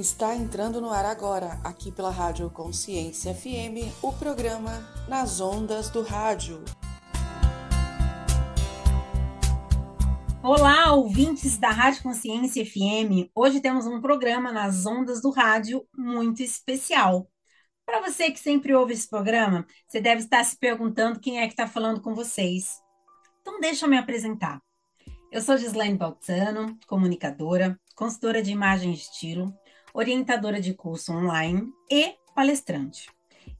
Está entrando no ar agora, aqui pela Rádio Consciência FM, o programa Nas Ondas do Rádio. Olá, ouvintes da Rádio Consciência FM. Hoje temos um programa nas ondas do rádio muito especial. Para você que sempre ouve esse programa, você deve estar se perguntando quem é que está falando com vocês. Então, deixa eu me apresentar. Eu sou Gislaine Baltano, comunicadora, consultora de imagem e estilo, orientadora de curso online e palestrante.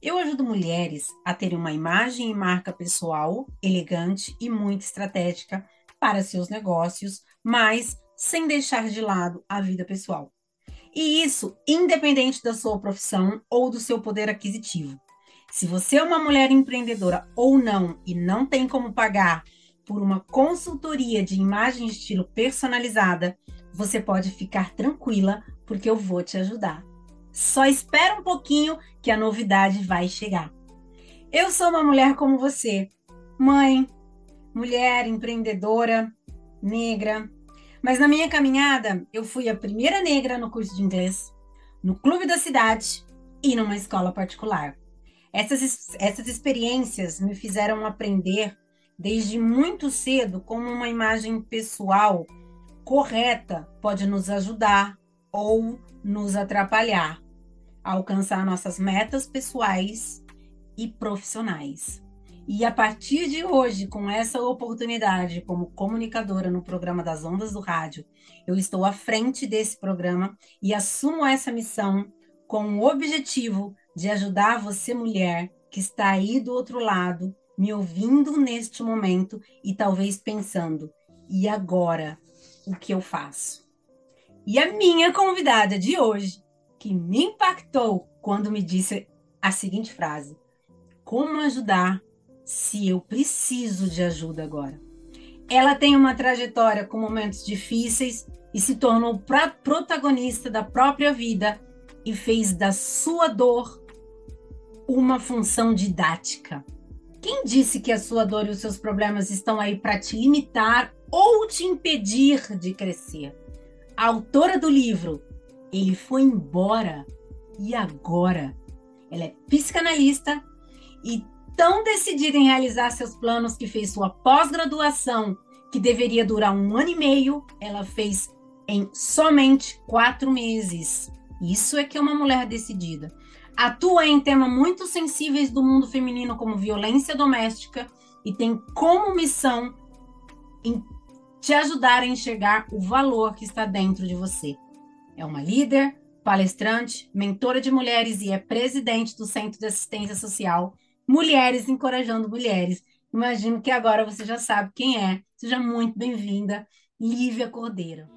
Eu ajudo mulheres a terem uma imagem e marca pessoal elegante e muito estratégica para seus negócios, mas sem deixar de lado a vida pessoal. E isso independente da sua profissão ou do seu poder aquisitivo. Se você é uma mulher empreendedora ou não e não tem como pagar por uma consultoria de imagem e estilo personalizada, você pode ficar tranquila, porque eu vou te ajudar. Só espera um pouquinho que a novidade vai chegar. Eu sou uma mulher como você, mãe, mulher empreendedora, negra. Mas na minha caminhada, eu fui a primeira negra no curso de inglês, no clube da cidade e numa escola particular. Essas, essas experiências me fizeram aprender desde muito cedo como uma imagem pessoal correta pode nos ajudar ou nos atrapalhar a alcançar nossas metas pessoais e profissionais. E a partir de hoje, com essa oportunidade como comunicadora no programa das Ondas do Rádio, eu estou à frente desse programa e assumo essa missão com o objetivo de ajudar você, mulher, que está aí do outro lado, me ouvindo neste momento e talvez pensando: e agora? o que eu faço. E a minha convidada de hoje, que me impactou quando me disse a seguinte frase: Como ajudar se eu preciso de ajuda agora? Ela tem uma trajetória com momentos difíceis e se tornou protagonista da própria vida e fez da sua dor uma função didática. Quem disse que a sua dor e os seus problemas estão aí para te limitar ou te impedir de crescer. A autora do livro Ele Foi Embora e Agora. Ela é psicanalista e tão decidida em realizar seus planos que fez sua pós-graduação, que deveria durar um ano e meio, ela fez em somente quatro meses. Isso é que é uma mulher decidida. Atua em temas muito sensíveis do mundo feminino, como violência doméstica, e tem como missão te ajudar a enxergar o valor que está dentro de você. É uma líder, palestrante, mentora de mulheres e é presidente do Centro de Assistência Social Mulheres Encorajando Mulheres. Imagino que agora você já sabe quem é. Seja muito bem-vinda, Lívia Cordeiro.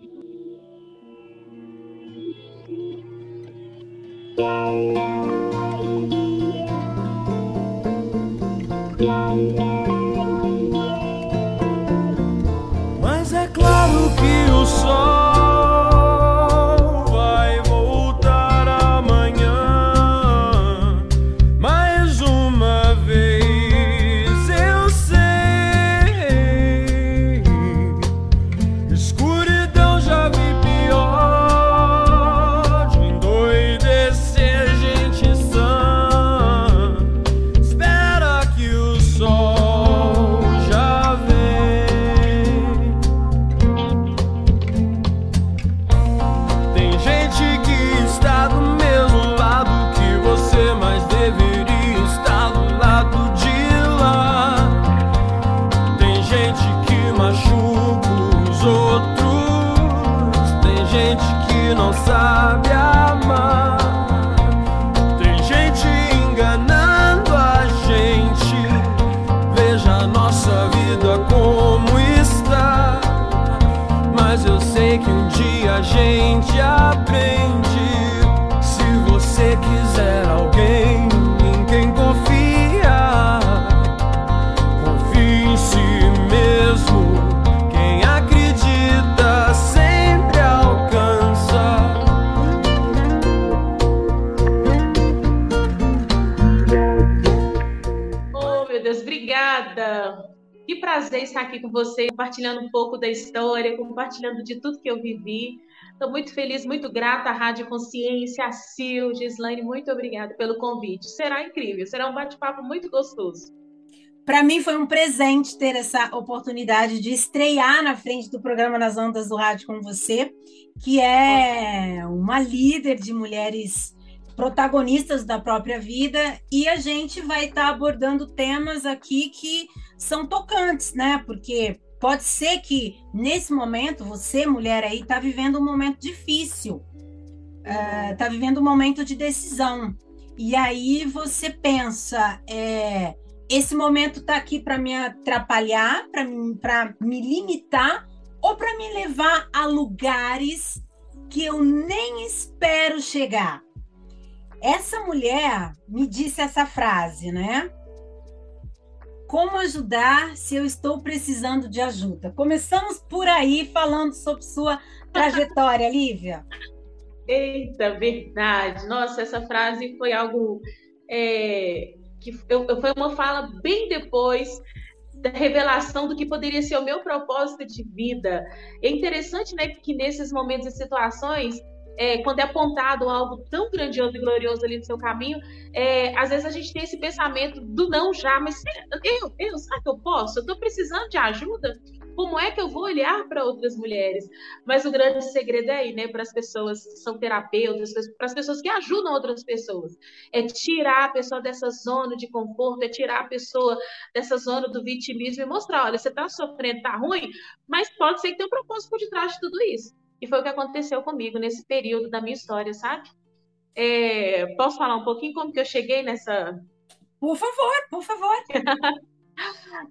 prazer estar aqui com você compartilhando um pouco da história, compartilhando de tudo que eu vivi. Estou muito feliz, muito grata à Rádio Consciência, a Sil, Gislaine, muito obrigada pelo convite. Será incrível, será um bate-papo muito gostoso. Para mim foi um presente ter essa oportunidade de estrear na frente do programa Nas Ondas do Rádio com você, que é uma líder de mulheres protagonistas da própria vida, e a gente vai estar tá abordando temas aqui que são tocantes, né? Porque pode ser que nesse momento você, mulher aí, está vivendo um momento difícil, está uh, vivendo um momento de decisão. E aí você pensa, é, esse momento está aqui para me atrapalhar, para me limitar ou para me levar a lugares que eu nem espero chegar. Essa mulher me disse essa frase, né? Como ajudar se eu estou precisando de ajuda? Começamos por aí falando sobre sua trajetória, Lívia. Eita, verdade. Nossa, essa frase foi algo é, que eu, foi uma fala bem depois da revelação do que poderia ser o meu propósito de vida. É interessante, né, que nesses momentos e situações é, quando é apontado algo tão grandioso e glorioso ali no seu caminho, é, às vezes a gente tem esse pensamento do não já, mas eu, eu, será que eu posso? Eu estou precisando de ajuda? Como é que eu vou olhar para outras mulheres? Mas o grande segredo é aí, né, para as pessoas que são terapeutas, para as pessoas que ajudam outras pessoas, é tirar a pessoa dessa zona de conforto, é tirar a pessoa dessa zona do vitimismo e mostrar, olha, você está sofrendo, está ruim, mas pode ser que tenha um propósito por detrás de tudo isso. E foi o que aconteceu comigo nesse período da minha história, sabe? É, posso falar um pouquinho como que eu cheguei nessa. Por favor, por favor.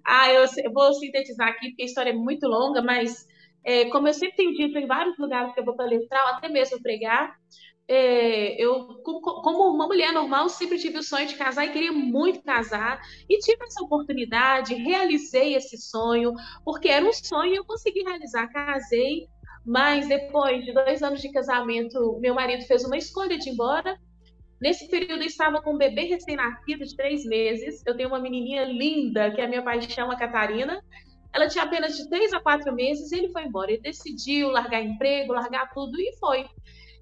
ah, eu, eu, vou sintetizar aqui, porque a história é muito longa, mas é, como eu sempre tenho dito em vários lugares que eu vou palestrar, até mesmo pregar, é, eu, como uma mulher normal, sempre tive o sonho de casar e queria muito casar. E tive essa oportunidade, realizei esse sonho, porque era um sonho e eu consegui realizar. Casei, mas depois de dois anos de casamento, meu marido fez uma escolha de ir embora. Nesse período, eu estava com um bebê recém-nascido de três meses. Eu tenho uma menininha linda, que é a minha paixão, a Catarina. Ela tinha apenas de três a quatro meses e ele foi embora. Ele decidiu largar emprego, largar tudo e foi.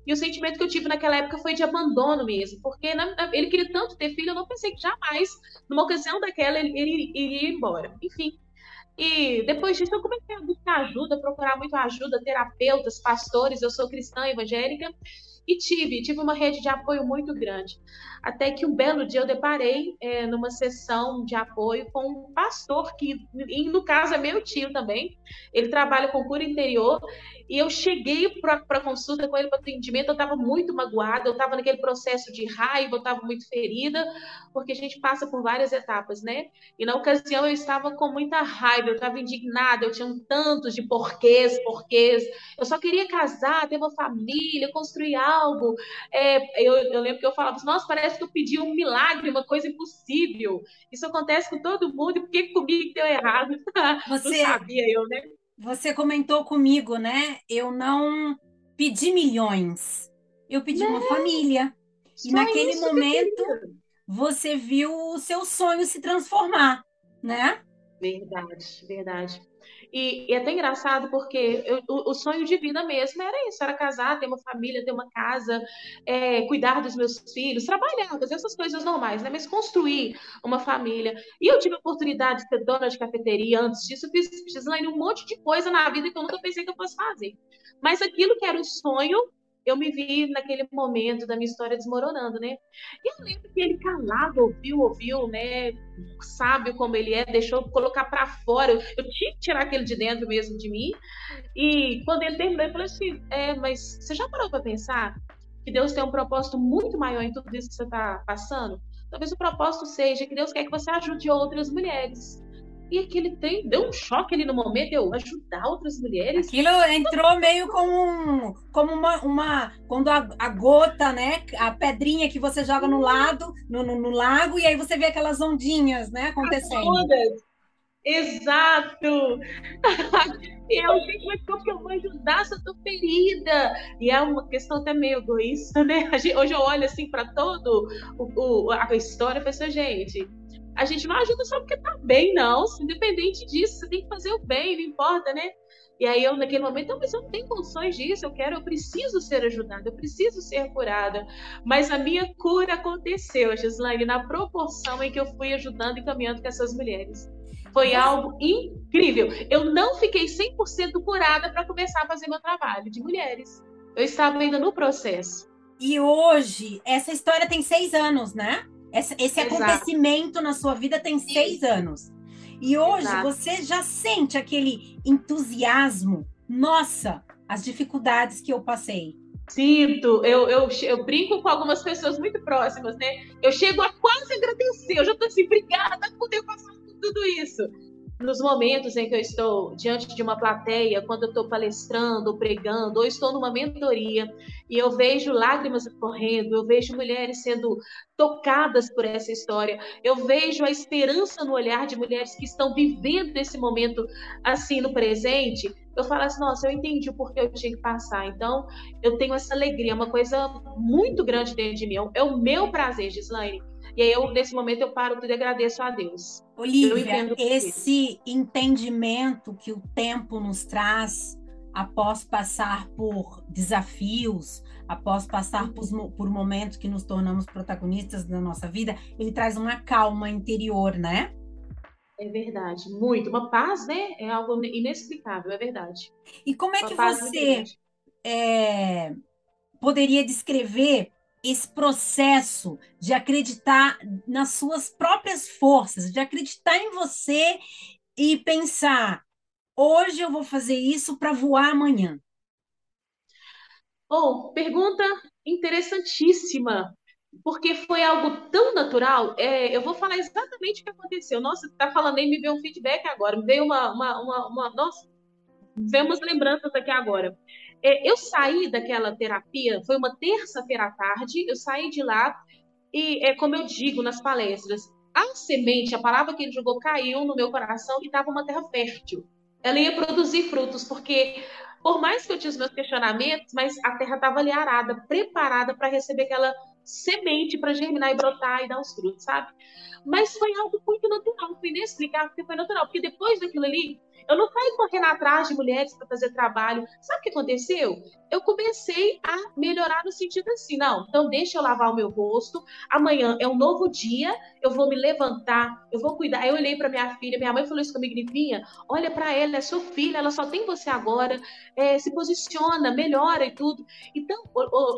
E o sentimento que eu tive naquela época foi de abandono mesmo, porque na, ele queria tanto ter filho, eu não pensei que jamais, numa ocasião daquela, ele, ele iria embora. Enfim, e depois disso eu comecei a buscar ajuda, procurar muito ajuda, terapeutas, pastores, eu sou cristã evangélica, e tive, tive uma rede de apoio muito grande. Até que um belo dia eu deparei é, numa sessão de apoio com um pastor, que no caso é meu tio também, ele trabalha com cura interior, e eu cheguei para a consulta com ele, para atendimento, eu estava muito magoada, eu estava naquele processo de raiva, eu estava muito ferida, porque a gente passa por várias etapas, né? E na ocasião eu estava com muita raiva, eu estava indignada, eu tinha um tantos de porquês, porquês, eu só queria casar, ter uma família, construir algo. É, eu, eu lembro que eu falava, nossa, parece que eu pedi um milagre, uma coisa impossível. Isso acontece com todo mundo, e por que comigo deu errado? Você... Não sabia eu, né? Você comentou comigo, né? Eu não pedi milhões, eu pedi uma família. E naquele momento você viu o seu sonho se transformar, né? Verdade, verdade. E, e é até engraçado porque eu, o, o, sonho de vida mesmo era isso: era casar, ter uma família, ter uma casa, é, cuidar dos meus filhos, trabalhar, fazer essas coisas normais, né? Mas construir uma família. E eu tive a oportunidade de ser dona de cafeteria antes disso, fiz, fiz um monte de coisa na vida que eu nunca pensei que eu fosse fazer. Mas aquilo que era o sonho eu me vi naquele momento da minha história desmoronando, né? E eu lembro que ele calado, ouviu, ouviu, né? Sábio como ele é, deixou colocar para fora. Eu, eu, tinha que tirar aquele de dentro mesmo de mim. E quando ele terminou, eu falei assim: é, mas você já parou para pensar que Deus tem um propósito muito maior em tudo isso que você está passando? Talvez o propósito seja que Deus quer que você ajude outras mulheres. E aquele tem, deu um choque ali no momento, eu ajudar outras mulheres. Aquilo entrou meio como, como uma, uma. Quando a, a, gota, né? A pedrinha que você joga no lado, no, no, no lago, e aí você vê aquelas ondinhas, né, acontecendo. Exato! e eu, gente, mas como que eu vou ajudar se eu tô ferida? E é uma questão até meio egoísta, né? Hoje eu olho assim para todo o, o, a história e penso, gente, A gente não ajuda só porque tá bem, não. Independente disso, você tem que fazer o bem, não importa, né? E aí eu, naquele momento, mas eu não tenho condições disso, eu quero, eu preciso ser ajudada, eu preciso ser curada. Mas a minha cura aconteceu, Gislaine, na proporção em que eu fui ajudando e caminhando com essas mulheres. Foi algo incrível. Eu não fiquei 100% curada para começar a fazer meu trabalho de mulheres. Eu estava ainda no processo. E hoje, essa história tem seis anos, né? Esse, acontecimento na sua vida tem seis anos. E hoje Exato. você já sente aquele entusiasmo. Nossa, as dificuldades que eu passei. Sinto, eu, eu, eu brinco com algumas pessoas muito próximas, né? Eu chego a quase agradecer, eu já tô assim, obrigada por ter passado tudo isso nos momentos em que eu estou diante de uma plateia, quando eu estou palestrando, pregando, ou estou numa mentoria, e eu vejo lágrimas correndo, eu vejo mulheres sendo tocadas por essa história, eu vejo a esperança no olhar de mulheres que estão vivendo esse momento assim no presente, eu falo assim, nossa, eu entendi o porquê eu tinha que passar. Então, eu tenho essa alegria, uma coisa muito grande dentro de mim. É o meu prazer, Gislaine, e aí, eu, nesse momento, eu paro tudo e agradeço a Deus. Olivia, esse entendimento que o tempo nos traz após passar por desafios, após passar por, por momentos que nos tornamos protagonistas da nossa vida, ele traz uma calma interior, né? É verdade, muito. Uma paz, né? É algo inexplicável, é verdade. E como é uma que você é, poderia descrever esse processo de acreditar nas suas próprias forças, de acreditar em você e pensar: hoje eu vou fazer isso para voar amanhã? Bom, pergunta interessantíssima, porque foi algo tão natural. É, eu vou falar exatamente o que aconteceu. Nossa, está falando aí, me veio um feedback agora, me veio uma, uma, uma, uma nossa, veio umas lembranças aqui agora. É, eu saí daquela terapia, foi uma terça-feira à tarde, eu saí de lá e, é como eu digo nas palestras, a semente, a palavra que ele jogou, caiu no meu coração e estava uma terra fértil. Ela ia produzir frutos, porque por mais que eu tinha os meus questionamentos, mas a terra estava ali arada, preparada para receber aquela semente para germinar e brotar e dar os frutos, sabe? Mas foi algo muito natural, foi inexplicável, porque foi natural, porque depois daquilo ali, eu não saí correndo atrás de mulheres para fazer trabalho. Sabe o que aconteceu? Eu comecei a melhorar no sentido assim, não, então deixa eu lavar o meu rosto. Amanhã é um novo dia, eu vou me levantar, eu vou cuidar. Eu olhei para minha filha, minha mãe falou isso comigo, Livinha, olha para ela, é sua filha, ela só tem você agora, é, se posiciona, melhora e tudo. Então,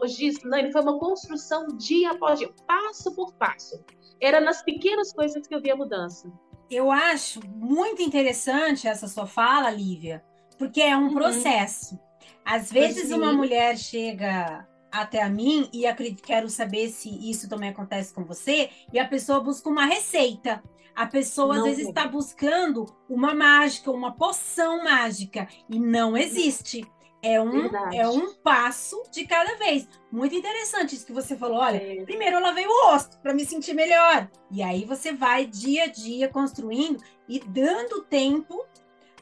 Gislaine, foi uma construção dia após dia, passo por passo. Era nas pequenas coisas que eu via mudança. Eu acho muito interessante essa sua fala, Lívia, porque é um uhum. processo. Às vezes uma mulher chega até a mim e acredito, quero saber se isso também acontece com você, e a pessoa busca uma receita. A pessoa não às vezes está buscando uma mágica, uma poção mágica, e não existe. É um, é um passo de cada vez. Muito interessante isso que você falou. Olha, é. primeiro eu lavei o rosto para me sentir melhor. E aí você vai dia a dia construindo e dando tempo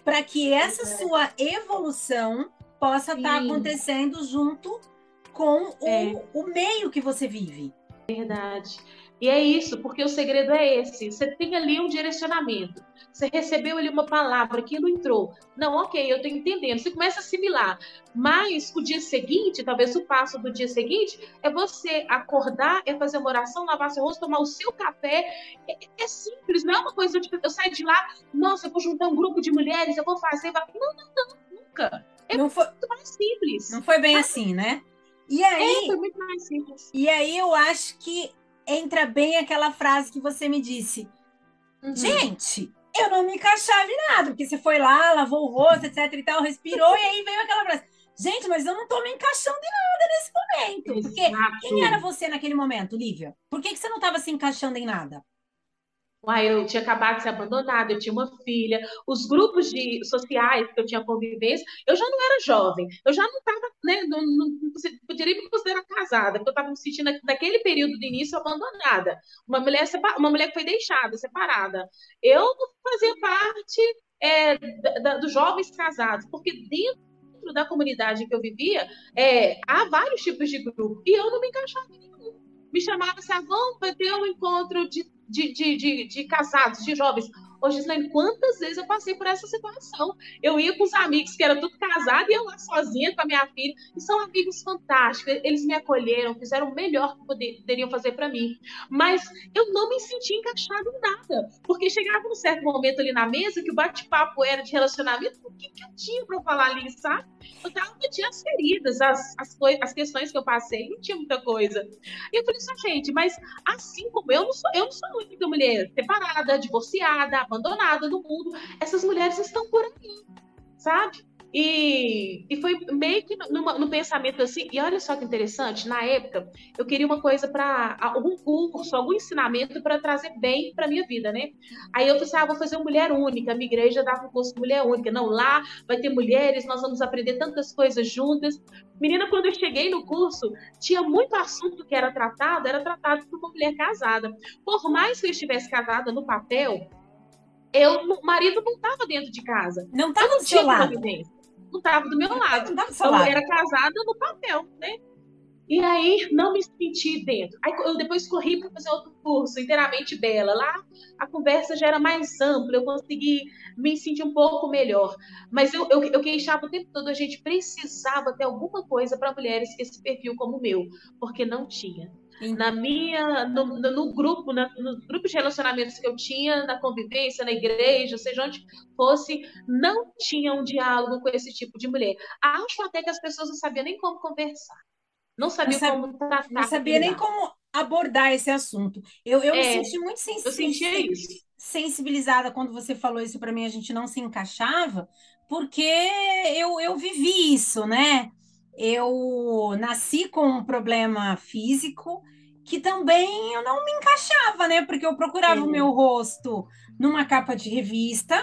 para que essa é. sua evolução possa estar tá acontecendo junto com o, é. o meio que você vive. Verdade. E é isso, porque o segredo é esse. Você tem ali um direcionamento. Você recebeu ali uma palavra, aquilo entrou. Não, ok, eu estou entendendo. Você começa a assimilar. Mas o dia seguinte, talvez o passo do dia seguinte, é você acordar, é fazer uma oração, lavar seu rosto, tomar o seu café. É, é simples, não é uma coisa tipo, eu saio de lá, nossa, eu vou juntar um grupo de mulheres, eu vou fazer. Não, não, não, nunca. É não foi, muito mais simples. Não foi bem assim, né? E aí, é, foi muito mais simples. E aí eu acho que entra bem aquela frase que você me disse. Uhum. Gente, eu não me encaixava em nada, porque você foi lá, lavou o rosto, etc e tal, respirou, e aí veio aquela frase. Gente, mas eu não tô me encaixando em nada nesse momento. Porque Exato. quem era você naquele momento, Lívia? Por que, que você não estava se encaixando em nada? Uai, eu tinha acabado de ser abandonada, eu tinha uma filha, os grupos de, sociais que eu tinha convivência, eu já não era jovem, eu já não estava, né, não, não, não poderia me considerar casada, porque eu estava me sentindo naquele período do início abandonada, uma mulher, uma mulher que foi deixada, separada. Eu fazia parte é, da, da, dos jovens casados, porque dentro da comunidade que eu vivia, é, há vários tipos de grupo, e eu não me encaixava em nenhum. Me chamava assim, ah, vamos ter um encontro de de, de, de, de casados, de jovens. Ô, Gislaine, quantas vezes eu passei por essa situação? Eu ia com os amigos que eram tudo casados e eu lá sozinha com a minha filha. E são amigos fantásticos. Eles me acolheram, fizeram o melhor que poderiam fazer para mim. Mas eu não me senti encaixada em nada. Porque chegava um certo momento ali na mesa que o bate-papo era de relacionamento. O que, que eu tinha para falar ali, sabe? Eu tava, tinha as feridas, as, as, as questões que eu passei, não tinha muita coisa. E eu falei assim, gente, mas assim como eu não sou, eu não sou a única mulher separada, divorciada, abandonada no mundo. Essas mulheres estão por aí, sabe? E, e foi meio que no, no, pensamento assim. E olha só que interessante, na época, eu queria uma coisa para algum curso, algum ensinamento para trazer bem para minha vida, né? Aí eu pensei, ah, vou fazer uma mulher única. A minha igreja dava um curso de mulher única. Não, lá vai ter mulheres, nós vamos aprender tantas coisas juntas. Menina, quando eu cheguei no curso, tinha muito assunto que era tratado, era tratado por uma mulher casada. Por mais que eu estivesse casada no papel, eu, o marido não estava dentro de casa. Não estava do seu lado. Não estava do meu lado. Não então, lado. era casada no papel, né? E aí não me senti dentro. Aí eu depois corri para fazer outro curso, inteiramente bela. Lá a conversa já era mais ampla, eu consegui me sentir um pouco melhor. Mas eu, eu, eu queixava o tempo todo, a gente precisava ter alguma coisa para mulheres com esse perfil como o meu, porque não tinha na minha no, no grupo, na, no grupo de relacionamentos que eu tinha, na convivência, na igreja, seja onde fosse, não tinha um diálogo com esse tipo de mulher. Acho até que as pessoas não sabiam nem como conversar. Não sabiam não como tratar. Não sabia nem como abordar esse assunto. Eu, eu é, me senti muito sens eu sentia isso. sensibilizada quando você falou isso para mim, a gente não se encaixava, porque eu, eu vivi isso, né? Eu nasci com um problema físico que também eu não me encaixava, né? Porque eu procurava Sim. o meu rosto numa capa de revista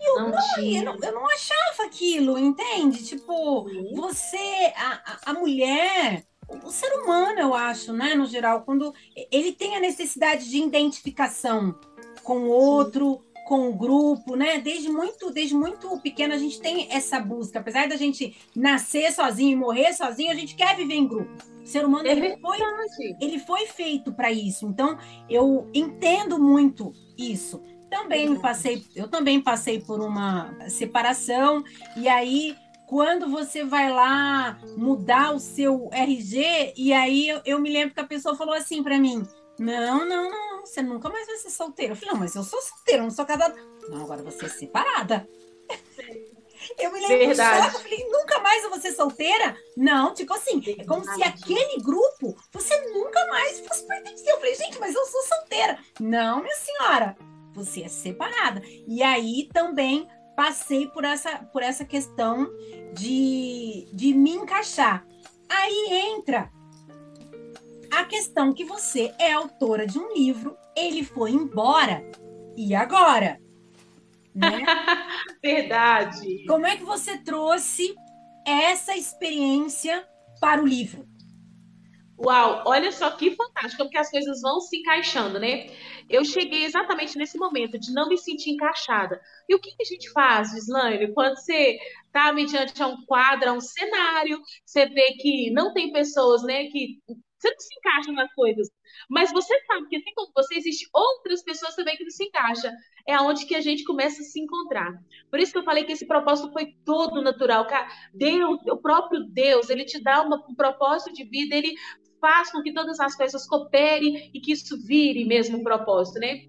e eu não, não, eu não, eu não achava aquilo, entende? Tipo, Sim. você, a, a mulher, o ser humano, eu acho, né, no geral, quando ele tem a necessidade de identificação com o outro, Sim com o grupo, né? Desde muito, desde muito pequeno a gente tem essa busca. Apesar da gente nascer sozinho e morrer sozinho, a gente quer viver em grupo. O ser humano é ele, foi, ele foi feito para isso. Então, eu entendo muito isso. Também passei, eu também passei por uma separação e aí quando você vai lá mudar o seu RG e aí eu, eu me lembro que a pessoa falou assim para mim: "Não, não, não, você nunca mais vai ser solteira. Eu falei, não, mas eu sou solteira, eu não sou casada. Não, agora você é separada. Eu me lembro Verdade. choque, eu falei, nunca mais eu vou ser solteira? Não, tipo assim, Verdade. é como se aquele grupo você nunca mais fosse pertencer. Eu falei, gente, mas eu sou solteira. Não, minha senhora, você é separada. E aí também passei por essa, por essa questão de, de me encaixar. Aí entra a questão que você é autora de um livro, ele foi embora. E agora? Né? Verdade. Como é que você trouxe essa experiência para o livro? Uau, olha só que fantástico, porque as coisas vão se encaixando, né? Eu cheguei exatamente nesse momento de não me sentir encaixada. E o que, que a gente faz, Gislaine, quando você está mediante a um quadro, a um cenário, você vê que não tem pessoas, né, que você não se encaixa nas coisas. Mas você sabe que assim como você, existe outras pessoas também que não se encaixam. É aonde que a gente começa a se encontrar. Por isso que eu falei que esse propósito foi todo natural. Deus, o próprio Deus, ele te dá uma, um propósito de vida, ele faz com que todas as coisas cooperem e que isso vire mesmo um propósito, né?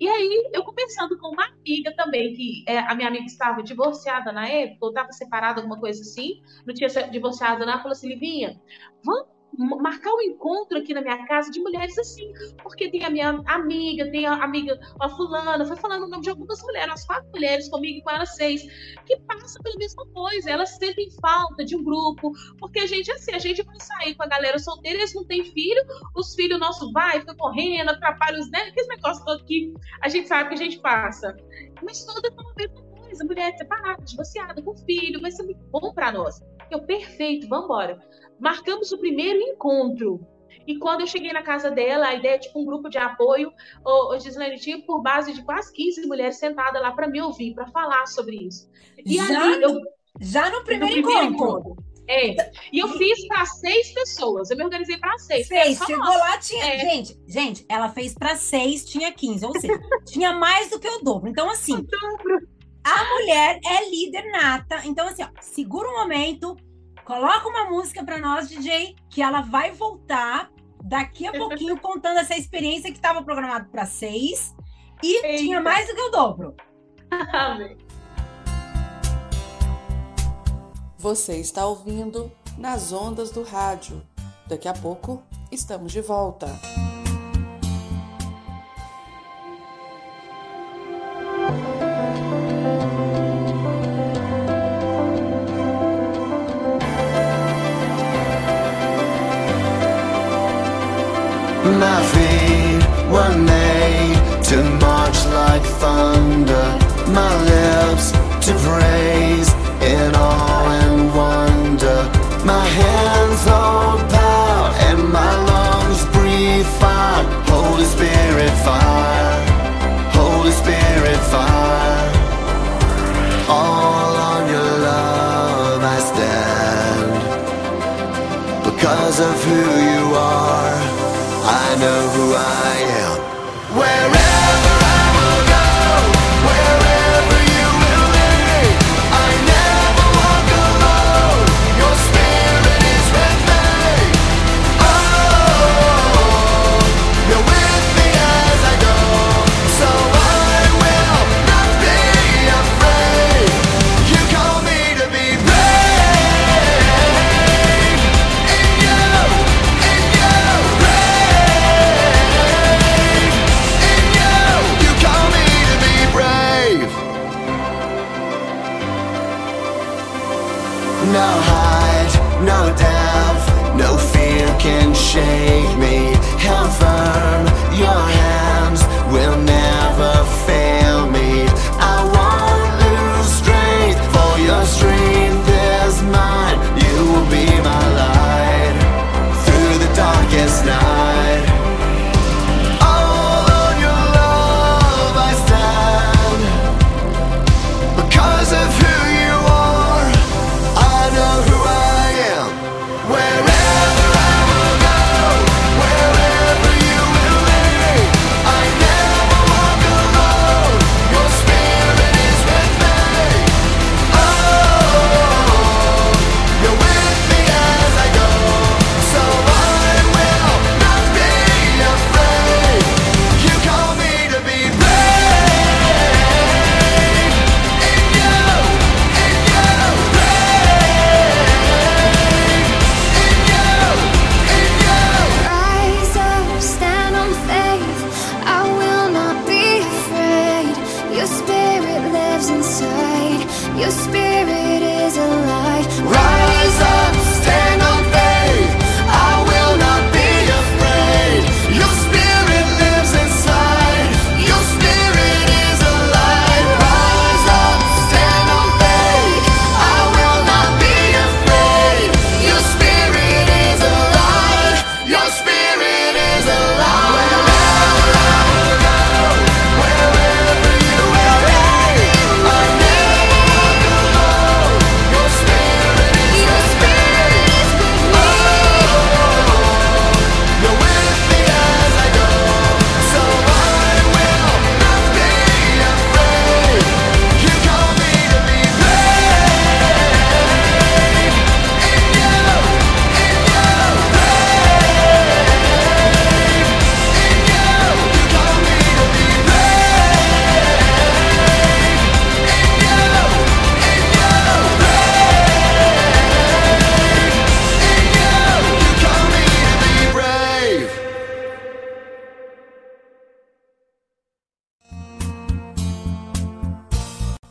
E aí, eu conversando com uma amiga também, que é, a minha amiga estava divorciada na época, ou estava separada, alguma coisa assim, não tinha divorciado, ela falou assim, Livinha, vamos marcar um encontro aqui na minha casa de mulheres assim, porque tem a minha amiga, tem a amiga, a fulana, foi falando o nome de algumas mulheres, as quatro mulheres comigo e com elas seis, que passam pela mesma coisa, elas sentem falta de um grupo, porque a gente, assim, a gente vai sair com a galera solteira, eles não têm filho, os filhos nossos vai, fica correndo, atrapalha os né, aqueles negócios todo que a gente sabe que a gente passa, mas toda é a mesma coisa, mulher separada, divorciada, com filho, vai ser muito bom para nós. Eu, perfeito, vamos embora marcamos o primeiro encontro. E quando eu cheguei na casa dela, a ideia é tipo um grupo de apoio, o, o Gislaine tinha por base de quase 15 mulheres sentadas lá para me ouvir, para falar sobre isso. E já, ali, eu, já no primeiro, no primeiro encontro. encontro. É. E eu fiz para seis pessoas. Eu me organizei para seis. Seis. Chegou nossa. lá, tinha. É. Gente, gente, ela fez para seis, tinha 15. Ou seja, tinha mais do que o dobro. Então, assim. O dobro. A mulher é líder nata. Então, assim, ó, segura um momento, coloca uma música para nós, DJ, que ela vai voltar daqui a pouquinho contando essa experiência que estava programado para seis e Eita. tinha mais do que o dobro. Você está ouvindo nas ondas do rádio. Daqui a pouco estamos de volta. My feet were made to march like thunder. My lips to praise in awe and wonder. My hands hold power and my lungs breathe fire. Holy Spirit fire, Holy Spirit fire. All on your love I stand because of who I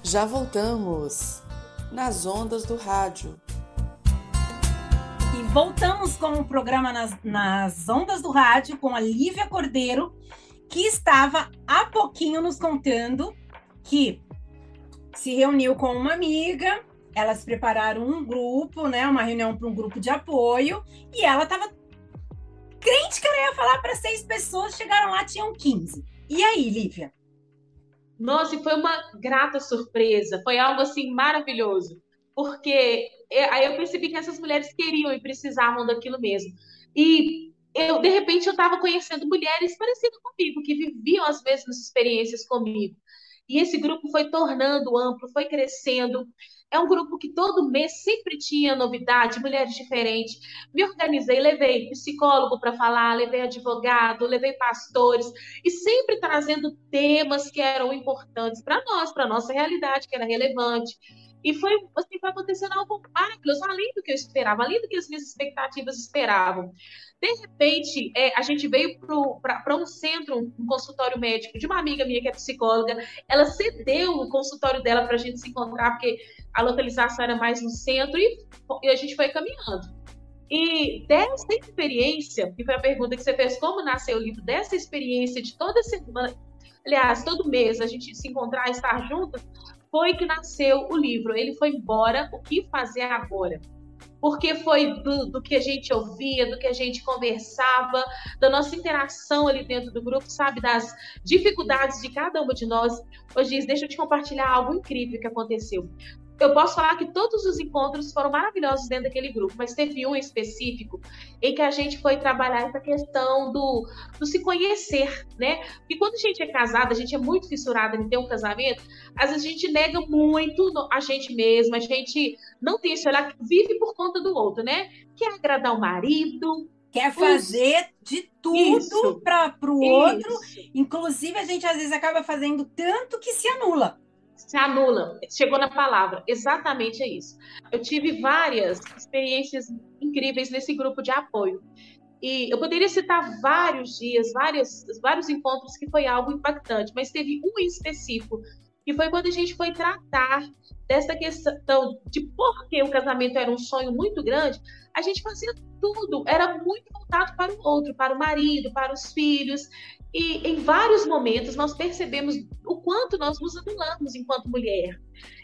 Já voltamos nas ondas do rádio. E voltamos com o programa nas, nas ondas do rádio com a Lívia Cordeiro, que estava há pouquinho nos contando que se reuniu com uma amiga, elas prepararam um grupo, né, uma reunião para um grupo de apoio, e ela estava crente que ela ia falar para seis pessoas, chegaram lá, tinham 15. E aí, Lívia? Nossa, e foi uma grata surpresa, foi algo assim maravilhoso. porque é, aí eu percebi que essas mulheres queriam e precisavam daquilo mesmo. E eu, de repente, eu estava conhecendo mulheres parecidas comigo, que viviam as mesmas experiências comigo. E esse grupo foi tornando amplo, foi crescendo. É um grupo que todo mês sempre tinha novidade, mulheres diferentes. Me organizei, levei psicólogo para falar, levei advogado, levei pastores, e sempre trazendo temas que eram importantes para nós, para a nossa realidade, que era relevante. E foi, assim, foi acontecendo algo maravilhoso, além do que eu esperava, além do que as minhas expectativas esperavam. De repente, é, a gente veio para um centro, um consultório médico de uma amiga minha que é psicóloga. Ela cedeu o consultório dela para a gente se encontrar, porque a localização era mais no centro, e, e a gente foi caminhando. E dessa experiência, que foi a pergunta que você fez, como nasceu o livro, dessa experiência de toda semana, aliás, todo mês a gente se encontrar, estar juntas, foi que nasceu o livro. Ele foi embora, o que fazer agora? Porque foi do, do, que a gente ouvia, do que a gente conversava, da nossa interação ali dentro do grupo, sabe? Das dificuldades de cada uma de nós. Hoje, deixa eu te compartilhar algo incrível que aconteceu eu posso falar que todos os encontros foram maravilhosos dentro daquele grupo, mas teve um específico em que a gente foi trabalhar essa questão do, do se conhecer, né? Porque quando a gente é casada, a gente é muito fissurada em ter um casamento, às vezes a gente nega muito a gente mesma, a gente não tem esse olhar, vive por conta do outro, né? Quer agradar o marido, quer fazer de tudo para o outro. Inclusive, a gente às vezes acaba fazendo tanto que se anula se anula. Chegou na palavra. Exatamente é isso. Eu tive várias experiências incríveis nesse grupo de apoio. E eu poderia citar vários dias, vários, vários encontros que foi algo impactante, mas teve um em específico, que foi quando a gente foi tratar dessa questão de por que o casamento era um sonho muito grande, a gente fazia tudo, era muito voltado para o outro, para o marido, para os filhos. E em vários momentos nós percebemos o quanto nós nos anulamos enquanto mulher,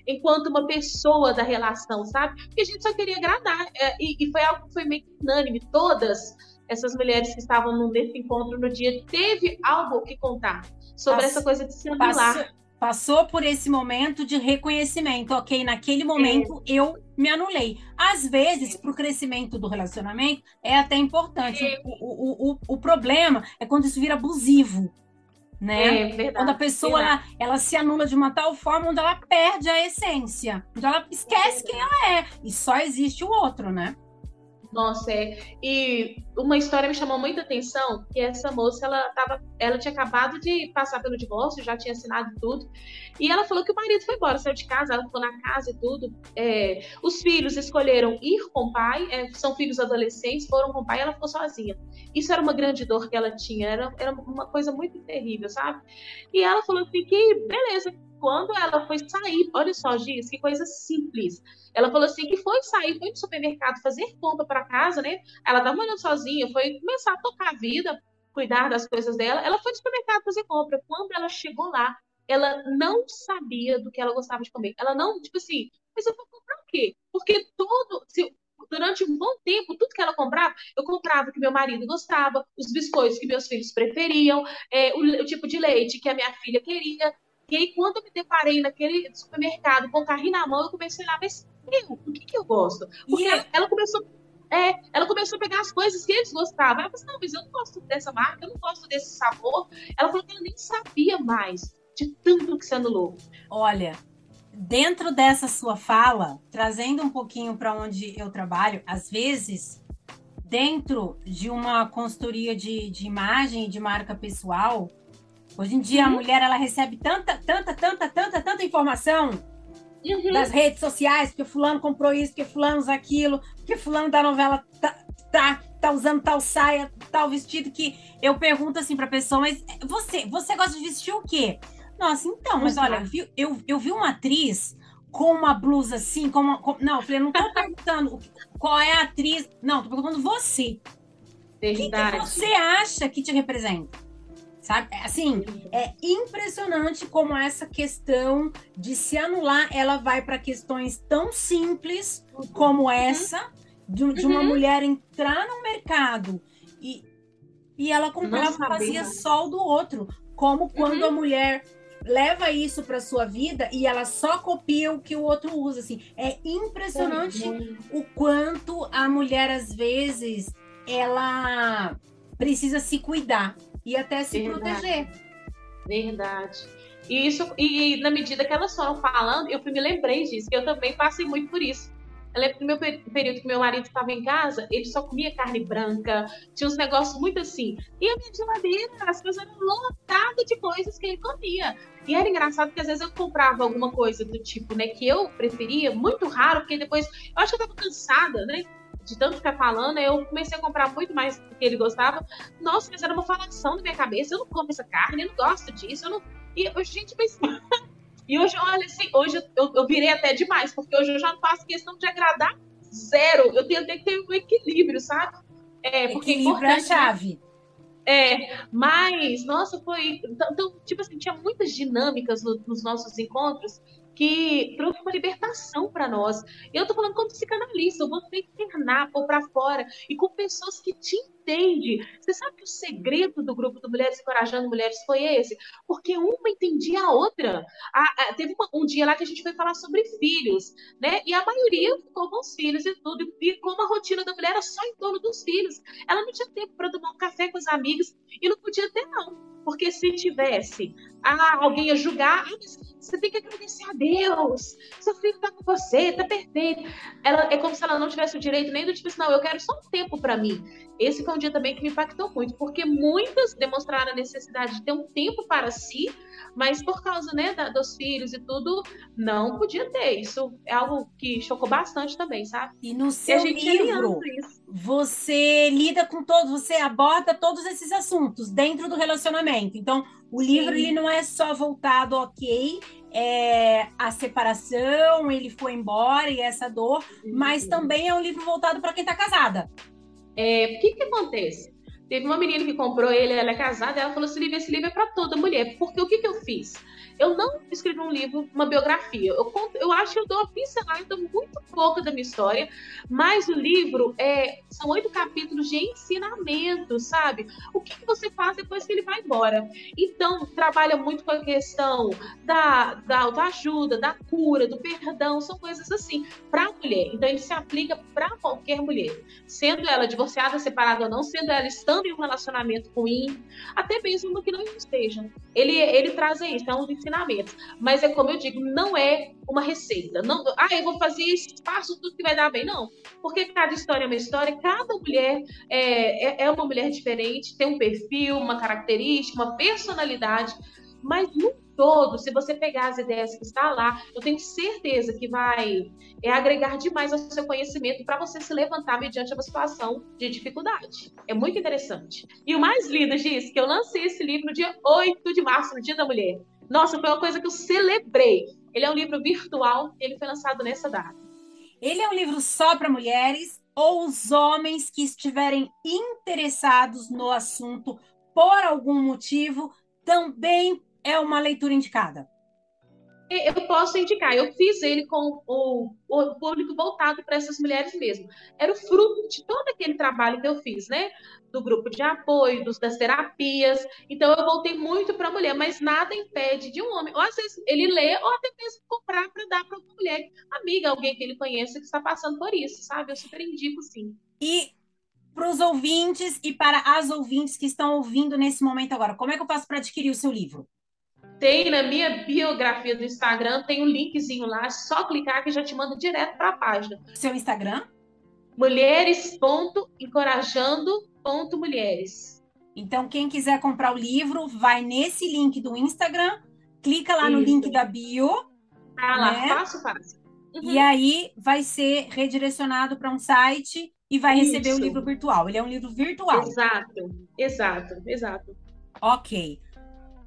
enquanto uma pessoa da relação, sabe? Porque a gente só queria agradar. É, e, e foi algo que foi meio unânime. Todas essas mulheres que estavam nesse encontro no dia teve algo que contar sobre essa coisa de se anular. Passou, passou por esse momento de reconhecimento. Ok, naquele momento é. eu me anulei. Às vezes, para o crescimento do relacionamento, é até importante. É. O, o, o, o, problema é quando isso vira abusivo. Né? É, verdade, quando a pessoa ela, ela, se anula de uma tal forma onde ela perde a essência, onde ela esquece quem ela é e só existe o outro, né? Nossa, é. E uma história me chamou muita atenção, que essa moça, ela tava, ela tinha acabado de passar pelo divórcio, já tinha assinado tudo, e ela falou que o marido foi embora, saiu de casa, ela ficou na casa e tudo. É, os filhos escolheram ir com o pai, é, são filhos adolescentes, foram com o pai, ela ficou sozinha. Isso era uma grande dor que ela tinha, era, era uma coisa muito terrível, sabe? E ela falou assim que, beleza, quando ela foi sair, olha só, Giz, que coisa simples. Ela falou assim que foi sair, foi no supermercado fazer compra para casa, né? Ela estava morando sozinha, foi começar a tocar a vida, cuidar das coisas dela. Ela foi no supermercado fazer compra. Quando ela chegou lá, ela não sabia do que ela gostava de comer. Ela não, tipo assim, mas eu vou comprar o quê? Porque todo, se, durante um bom tempo, tudo que ela comprava, eu comprava que meu marido gostava, os biscoitos que meus filhos preferiam, é, o, o, tipo de leite que a minha filha queria. E aí, quando eu me deparei naquele supermercado com o carrinho na mão, eu comecei a olhar, mas eu, o que, que eu gosto? Porque yeah. ela, ela, começou. É, ela começou a pegar as coisas que eles gostavam. Ela falou assim, não, mas eu não gosto dessa marca, eu não gosto desse sabor. Ela falou que ela nem sabia mais de tanto que se anulou. Olha, dentro dessa sua fala, trazendo um pouquinho para onde eu trabalho, às vezes, dentro de uma consultoria de, de imagem e de marca pessoal, Hoje em dia, uhum. a mulher ela recebe tanta, tanta, tanta, tanta, tanta informação uhum. das redes sociais, porque fulano comprou isso, porque fulano usa aquilo, porque fulano da novela tá, tá, tá usando tal saia, tal vestido, que eu pergunto assim pra pessoa, mas você, você gosta de vestir o quê? Nossa, então, mas olha, eu vi, eu, eu vi uma atriz com uma blusa assim, com, uma, com não, eu falei, não tô perguntando qual é a atriz, não, tô perguntando você. O que, que você acha que te representa? Sabe? É, assim, é impressionante como essa questão de se anular, ela vai para questões tão simples como uhum. essa, de, de uma uhum. mulher entrar no mercado e, e ela comprava, fazia sol do outro. Como quando uhum. a mulher leva isso para sua vida e ela só copia o que o outro usa. Assim, é impressionante o quanto a mulher às vezes ela precisa se cuidar e até se Verdade. proteger. Verdade. E isso, e na medida que elas foram falando, eu me lembrei disso, que eu também passei muito por isso. Eu lembro que no meu período que meu marido estava em casa, ele só comia carne branca, tinha uns negócios muito assim. E a minha geladeira, as coisas eram lotadas de coisas que ele comia. E era engraçado que às vezes eu comprava alguma coisa do tipo, né, que eu preferia, muito raro, porque depois eu acho que eu tava cansada, né? De tanto ficar falando, eu comecei a comprar muito mais do que ele gostava. Nossa, mas era uma falação na minha cabeça. Eu não como essa carne, eu não gosto disso. Eu não... E, eu, gente, mas e hoje, olha, assim, hoje eu, eu virei até demais, porque hoje eu já não faço questão de agradar zero. Eu tenho, que ter um equilíbrio, sabe? É, porque é equilíbrio é a chave. É, mas, nossa, foi. Então, então, tipo assim, tinha muitas dinâmicas no, nos nossos encontros que trouxe uma libertação para nós. Eu tô falando como psicanalista, eu vou internar, pôr para fora, e com pessoas que te entendem. Você sabe que o segredo do grupo do Mulheres Encorajando Mulheres foi esse? Porque uma entendia a outra. A, a, teve uma, um dia lá que a gente foi falar sobre filhos, né? E a maioria ficou com os filhos e tudo, e como a rotina da mulher era só em torno dos filhos. Ela não tinha tempo para tomar um café com os amigos e não podia ter, não. Porque se tivesse, ah, alguém ia julgar, ah, você tem que agradecer a Deus, seu filho está com você, está perfeito. Ela, é como se ela não tivesse o direito nem do tipo assim, não, eu quero só um tempo para mim. Esse foi um dia também que me impactou muito, porque muitas demonstraram a necessidade de ter um tempo para si, mas por causa né, da, dos filhos e tudo, não podia ter. Isso é algo que chocou bastante também, sabe? E no seu e livro, você lida com todos, você aborda todos esses assuntos dentro do relacionamento. Então, o livro ele não é só voltado, ok, é, a separação, ele foi embora e essa dor, mas também é um livro voltado para quem está casada. É, o que, que acontece? Teve uma menina que comprou ele, ela é casada, ela falou assim: esse livro é para toda mulher. Porque o que, que eu fiz? Eu não escrevi um livro, uma biografia. Eu, conto, eu acho que eu dou uma pincelada muito pouca da minha história, mas o livro é, são oito capítulos de ensinamento, sabe? O que, que você faz depois que ele vai embora. Então, trabalha muito com a questão da, da autoajuda, da cura, do perdão, são coisas assim, para a mulher. Então, ele se aplica para qualquer mulher, sendo ela divorciada, separada ou não, sendo ela estando em um relacionamento ruim, até mesmo uma que não esteja. Ele, ele traz isso, é um ensinamentos. Mas é como eu digo, não é uma receita. Não, ah, eu vou fazer isso, faço tudo que vai dar bem. Não. Porque cada história é uma história, cada mulher é, é, é uma mulher diferente, tem um perfil, uma característica, uma personalidade. Mas no todo, se você pegar as ideias que está lá, eu tenho certeza que vai é, agregar demais ao seu conhecimento para você se levantar mediante uma situação de dificuldade. É muito interessante. E o mais lindo, Giz, que eu lancei esse livro dia 8 de março, no Dia da Mulher. Nossa, foi uma coisa que eu celebrei. Ele é um livro virtual, ele foi lançado nessa data. Ele é um livro só para mulheres ou os homens que estiverem interessados no assunto por algum motivo também é uma leitura indicada? Eu posso indicar, eu fiz ele com o, o público voltado para essas mulheres mesmo. Era o fruto de todo aquele trabalho que eu fiz, né? Do grupo de apoio, dos, das terapias. Então eu voltei muito para a mulher, mas nada impede de um homem, ou às vezes ele ler, ou até mesmo comprar para dar para uma mulher, amiga, alguém que ele conheça que está passando por isso, sabe? Eu super indico sim. E para os ouvintes e para as ouvintes que estão ouvindo nesse momento agora, como é que eu faço para adquirir o seu livro? Tem na minha biografia do Instagram, tem um linkzinho lá, só clicar que já te manda direto para a página. Seu Instagram? mulheres.encorajando.mulheres. Então, quem quiser comprar o livro, vai nesse link do Instagram, clica lá Isso. no link da bio. Ah lá, né? fácil, fácil. Uhum. E aí vai ser redirecionado para um site e vai Isso. receber o livro virtual. Ele é um livro virtual. Exato, exato, exato. Ok.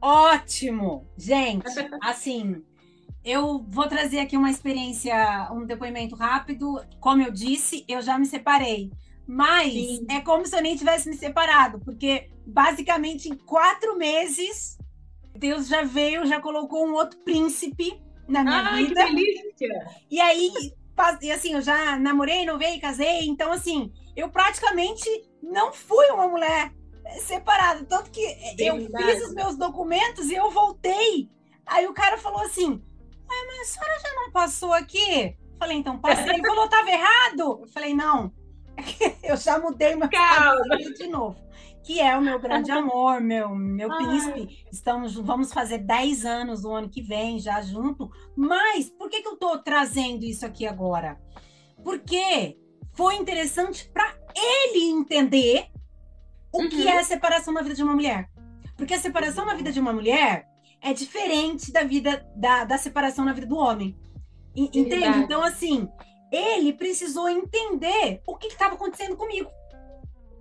Ótimo! Gente, assim, eu vou trazer aqui uma experiência, um depoimento rápido. Como eu disse, eu já me separei. Mas Sim. é como se eu nem tivesse me separado, porque basicamente em quatro meses Deus já veio, já colocou um outro príncipe na minha Ai, vida. Que delícia! E aí, e assim, eu já namorei, novei, casei, então assim, eu praticamente não fui uma mulher separado. Tanto que Verdade. eu fiz os meus documentos e eu voltei Aí o cara falou assim: Ué, mas a senhora já não passou aqui? Falei, então passei. Ele falou, tava errado? Eu falei, não. Eu já mudei meu de novo. Que é o meu grande amor, meu, meu príncipe. Estamos, vamos fazer 10 anos no ano que vem, já junto. Mas por que, que eu estou trazendo isso aqui agora? Porque foi interessante para ele entender o uhum. que é a separação na vida de uma mulher. Porque a separação na vida de uma mulher é diferente da vida da, da separação na vida do homem. Entende? Verdade. Então, assim, ele precisou entender o que estava acontecendo comigo.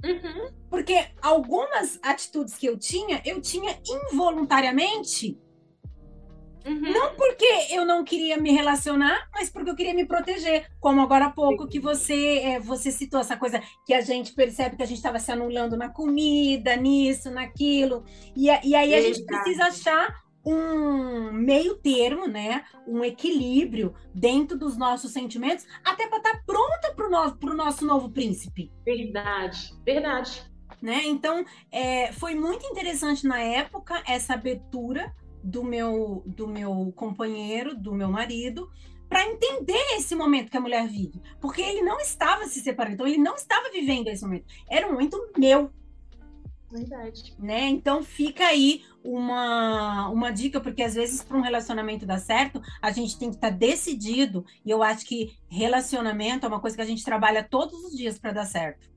Uhum. Porque algumas atitudes que eu tinha, eu tinha involuntariamente. Uhum. Não porque eu não queria me relacionar, mas porque eu queria me proteger. Como agora há pouco que você, é, você citou essa coisa que a gente percebe que a gente estava se anulando na comida, nisso, naquilo. E, e aí a gente precisa achar um meio termo, né? Um equilíbrio dentro dos nossos sentimentos, até para estar tá pronta para o nosso, nosso novo príncipe. Verdade, verdade. Né? Então, é, foi muito interessante na época essa abertura do meu, do meu companheiro, do meu marido, para entender esse momento que a mulher vive. Porque ele não estava se separando, então ele não estava vivendo esse momento. Era um momento meu, Verdade. Né? Então fica aí uma, uma dica, porque às vezes para um relacionamento dar certo, a gente tem que estar tá decidido, e eu acho que relacionamento é uma coisa que a gente trabalha todos os dias para dar certo.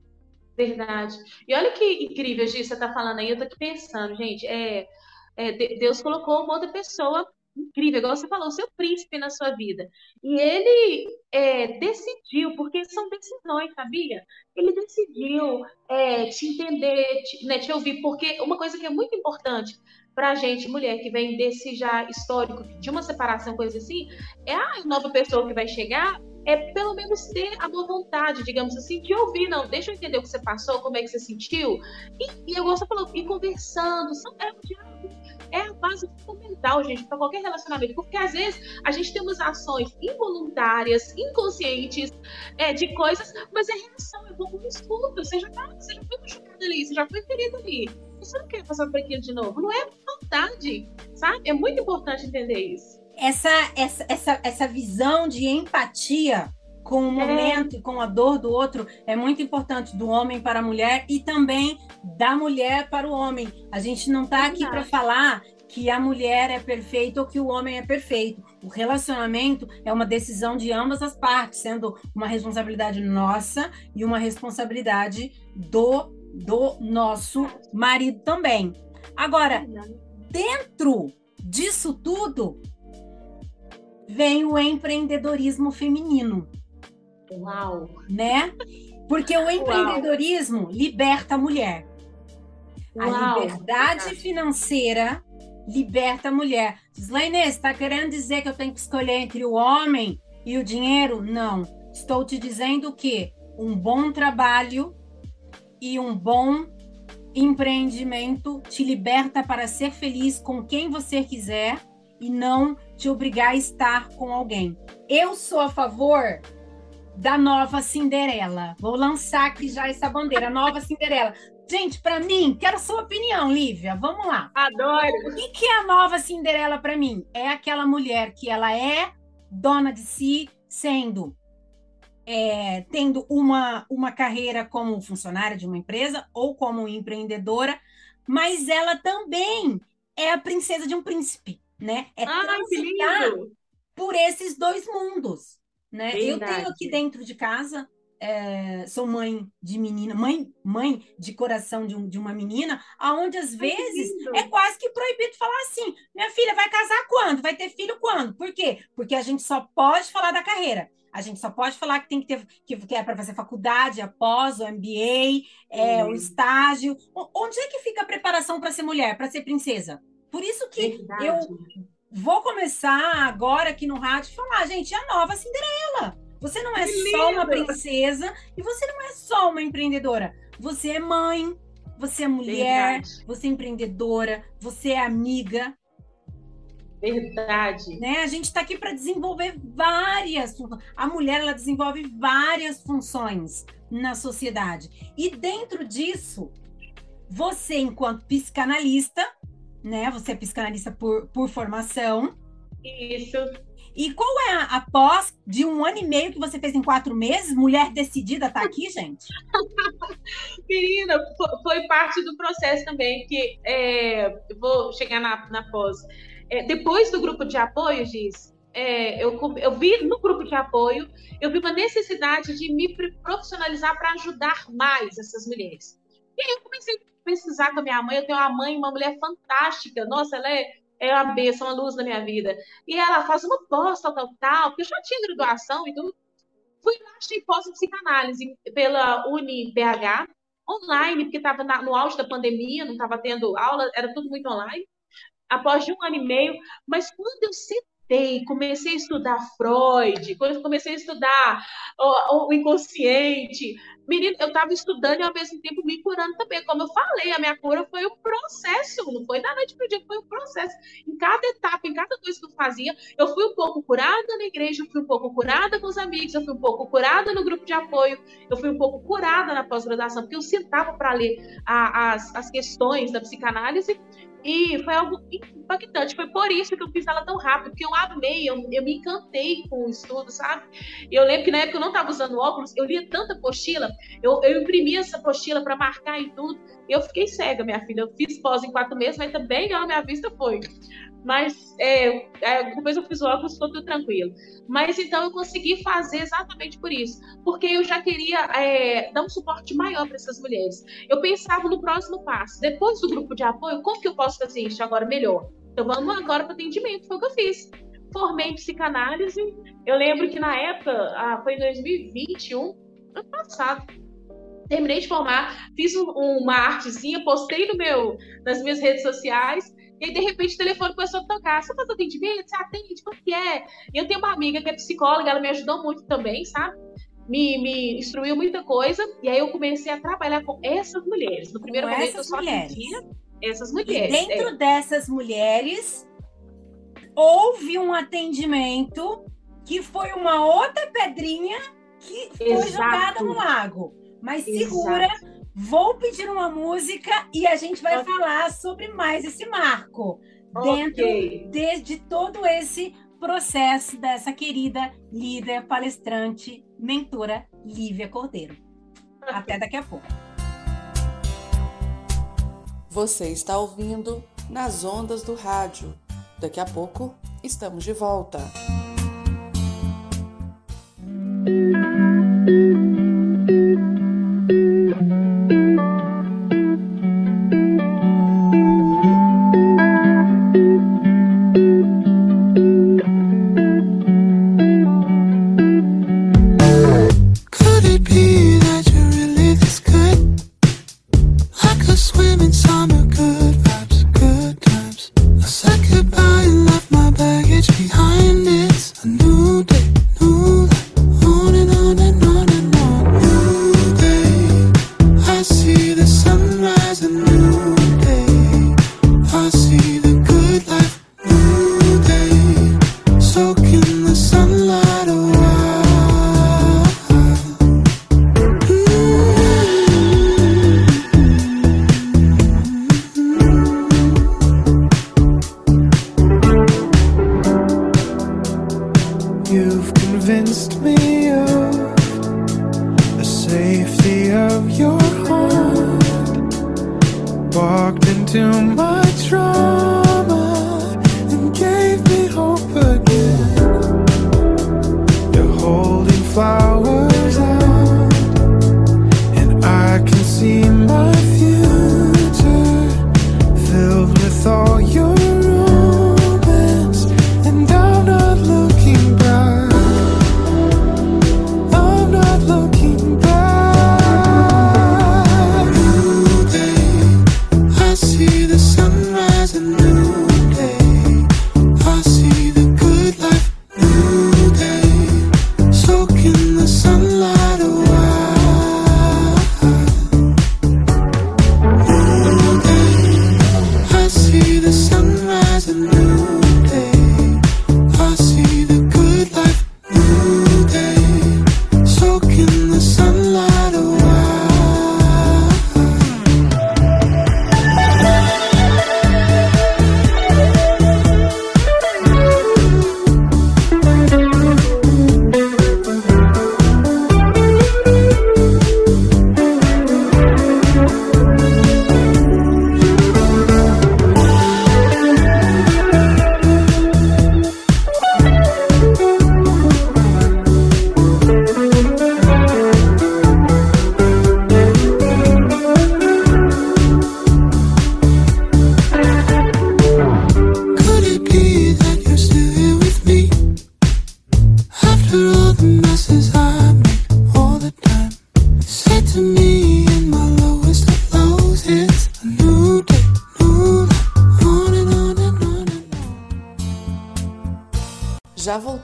Verdade. E olha que incrível, Gi, você está falando aí, eu tô aqui pensando, gente, é, é, Deus colocou uma outra pessoa incrível, igual você falou, seu príncipe na sua vida. E ele é, decidiu, porque são decisões, sabia? Ele decidiu é, te entender, te, né, te ouvir, porque uma coisa que é muito importante para a gente, mulher que vem desse já histórico de uma separação, coisa assim, é a nova pessoa que vai chegar, é pelo menos ter a boa vontade, digamos assim, de ouvir, não, deixa eu entender o que você passou, como é que você sentiu, e, e eu gosto de e conversando, são, é um diálogo é a base fundamental, gente, para qualquer relacionamento. Porque às vezes a gente tem umas ações involuntárias, inconscientes, é, de coisas, mas é reação, é como um escuta. Você já, tá, você já foi machucado ali, você já foi ferido ali. Você não quer passar por aquilo de novo. Não é vontade, sabe? É muito importante entender isso. Essa, essa, essa, essa visão de empatia com o é. momento é. e com a dor do outro é muito importante do homem para a mulher e também da mulher para o homem. A gente não está aqui para falar que a mulher é perfeita ou que o homem é perfeito. O relacionamento é uma decisão de ambas as partes, sendo uma responsabilidade nossa e uma responsabilidade do do nosso marido também. Agora, dentro disso tudo, vem o empreendedorismo feminino. Uau! Né? Porque o empreendedorismo Uau. liberta a mulher. Uau. A liberdade financeira liberta a mulher. Slaine, está querendo dizer que eu tenho que escolher entre o homem e o dinheiro? Não. Estou te dizendo que um bom trabalho e um bom empreendimento te liberta para ser feliz com quem você quiser e não te obrigar a estar com alguém. Eu sou a favor da nova Cinderela. Vou lançar aqui já essa bandeira, nova Cinderela. Gente, para mim, quero a sua opinião, Lívia. Vamos lá. Adoro. O que, que é a nova Cinderela para mim? É aquela mulher que ela é dona de si, sendo é, tendo uma, uma carreira como funcionária de uma empresa ou como empreendedora, mas ela também é a princesa de um príncipe, né? É ah, transitar por esses dois mundos né? Eu tenho aqui dentro de casa, é, sou mãe de menina, mãe, mãe de coração de, um, de uma menina, aonde às vezes é quase que proibido falar assim: minha filha vai casar quando? Vai ter filho quando? Por quê? Porque a gente só pode falar da carreira. A gente só pode falar que tem que ter que, que é para fazer faculdade, após o MBA, é, o estágio. Onde é que fica a preparação para ser mulher, para ser princesa? Por isso que Verdade. eu vou começar agora aqui no rádio falar, gente, é a nova Cinderela. Você não é que só lindo. uma princesa e você não é só uma empreendedora. Você é mãe, você é mulher, Verdade. você é empreendedora, você é amiga. Verdade. Né? A gente está aqui para desenvolver várias. A mulher ela desenvolve várias funções na sociedade. E dentro disso, você, enquanto psicanalista, né? Você é psicanalista por, por formação. Isso. E qual é a, a pós de um ano e meio que você fez em quatro meses? Mulher decidida tá aqui, gente? Menina, foi parte do processo também, que é, vou chegar na, na pós. É, depois do grupo de apoio, Giz, é, eu, eu vi no grupo de apoio, eu vi uma necessidade de me profissionalizar para ajudar mais essas mulheres. E aí eu comecei a pesquisar com a minha mãe. Eu tenho uma mãe, uma mulher fantástica. Nossa, ela é, é uma bênção, uma luz na minha vida. E ela faz uma pós, tal, tal, porque eu já tinha graduação e tudo. Fui lá, achei pós em psicanálise pela UniBH, online, porque estava no auge da pandemia, não estava tendo aula, era tudo muito online. Após de um ano e meio, mas quando eu sentei, comecei a estudar Freud, comecei a estudar o, o inconsciente, Menino, eu estava estudando e ao mesmo tempo me curando também. Como eu falei, a minha cura foi um processo, não foi da noite para o dia, foi um processo. Em cada etapa, em cada coisa que eu fazia, eu fui um pouco curada na igreja, eu fui um pouco curada com os amigos, eu fui um pouco curada no grupo de apoio, eu fui um pouco curada na pós-graduação, porque eu sentava para ler a, as, as questões da psicanálise e foi algo impactante. Foi por isso que eu fiz ela tão rápido, porque eu amei, eu, eu me encantei com o estudo, sabe? Eu lembro que na época eu não estava usando óculos, eu lia tanta apostila, eu, eu imprimi essa apostila para marcar e tudo. Eu fiquei cega, minha filha. Eu fiz pós em quatro meses, mas também a minha vista foi. Mas é, é, depois eu fiz o óculos, ficou tudo tranquilo. Mas então eu consegui fazer exatamente por isso. Porque eu já queria é, dar um suporte maior para essas mulheres. Eu pensava no próximo passo. Depois do grupo de apoio, como que eu posso fazer isso agora melhor? Então vamos agora para atendimento. Foi o que eu fiz. Formei psicanálise. Eu lembro que na época, ah, foi em 2021, ano passado, terminei de formar, fiz um, uma artezinha, postei no meu, nas minhas redes sociais e aí, de repente, o telefone começou a tocar. Você faz atendimento? Você atende? Como que é? E eu tenho uma amiga que é psicóloga, ela me ajudou muito também, sabe? Me, me instruiu muita coisa. E aí eu comecei a trabalhar com essas mulheres. No primeiro com momento, eu só mulheres. atendia essas mulheres. E dentro é. dessas mulheres, houve um atendimento que foi uma outra pedrinha que foi Exato. jogada no lago. Mas segura, Exato Vou pedir uma música e a gente vai okay. falar sobre mais esse marco dentro okay. de, de todo esse processo dessa querida líder, palestrante, mentora Lívia Cordeiro. Até daqui a pouco. Você está ouvindo nas ondas do rádio. Daqui a pouco estamos de volta.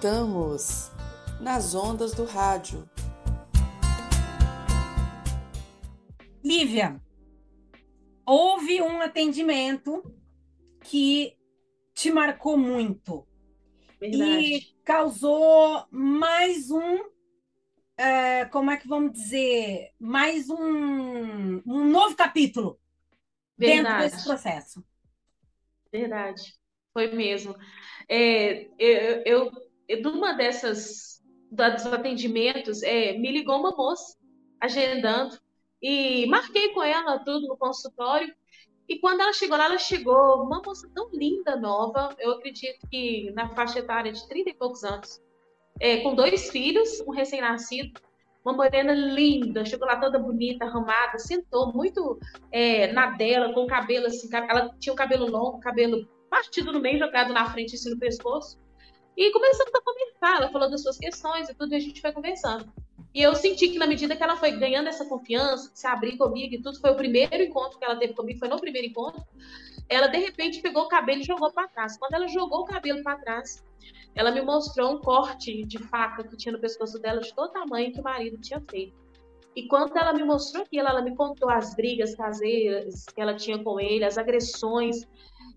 Já voltamos nas ondas do rádio. Lívia, houve um atendimento que te marcou muito Verdade. e causou mais um, é, como é que vamos dizer, mais um, um novo capítulo dentro Verdade. desse processo. Verdade, foi mesmo. É, eu, de uma dessas dos atendimentos, é, me ligou uma moça agendando e marquei com ela tudo no consultório. E quando ela chegou lá, ela chegou, uma moça tão linda, nova, eu acredito que na faixa etária de 30 e poucos anos, é, com dois filhos, um recém-nascido, uma morena linda, chegou lá toda bonita, arrumada, sentou muito é, na dela, com o cabelo assim, ela tinha o cabelo longo, cabelo partido no meio, jogado na frente, assim, no pescoço. E começamos a conversar, ela falou das suas questões e tudo, e a gente foi conversando. E eu senti que na medida que ela foi ganhando essa confiança, se abrir comigo e tudo, foi o primeiro encontro que ela teve comigo, foi no primeiro encontro, ela de repente pegou o cabelo e jogou para trás. Quando ela jogou o cabelo para trás, ela me mostrou um corte de faca que tinha no pescoço dela de todo tamanho que o marido tinha feito. E quando ela me mostrou aquilo, ela me contou as brigas caseiras que ela tinha com ele, as agressões.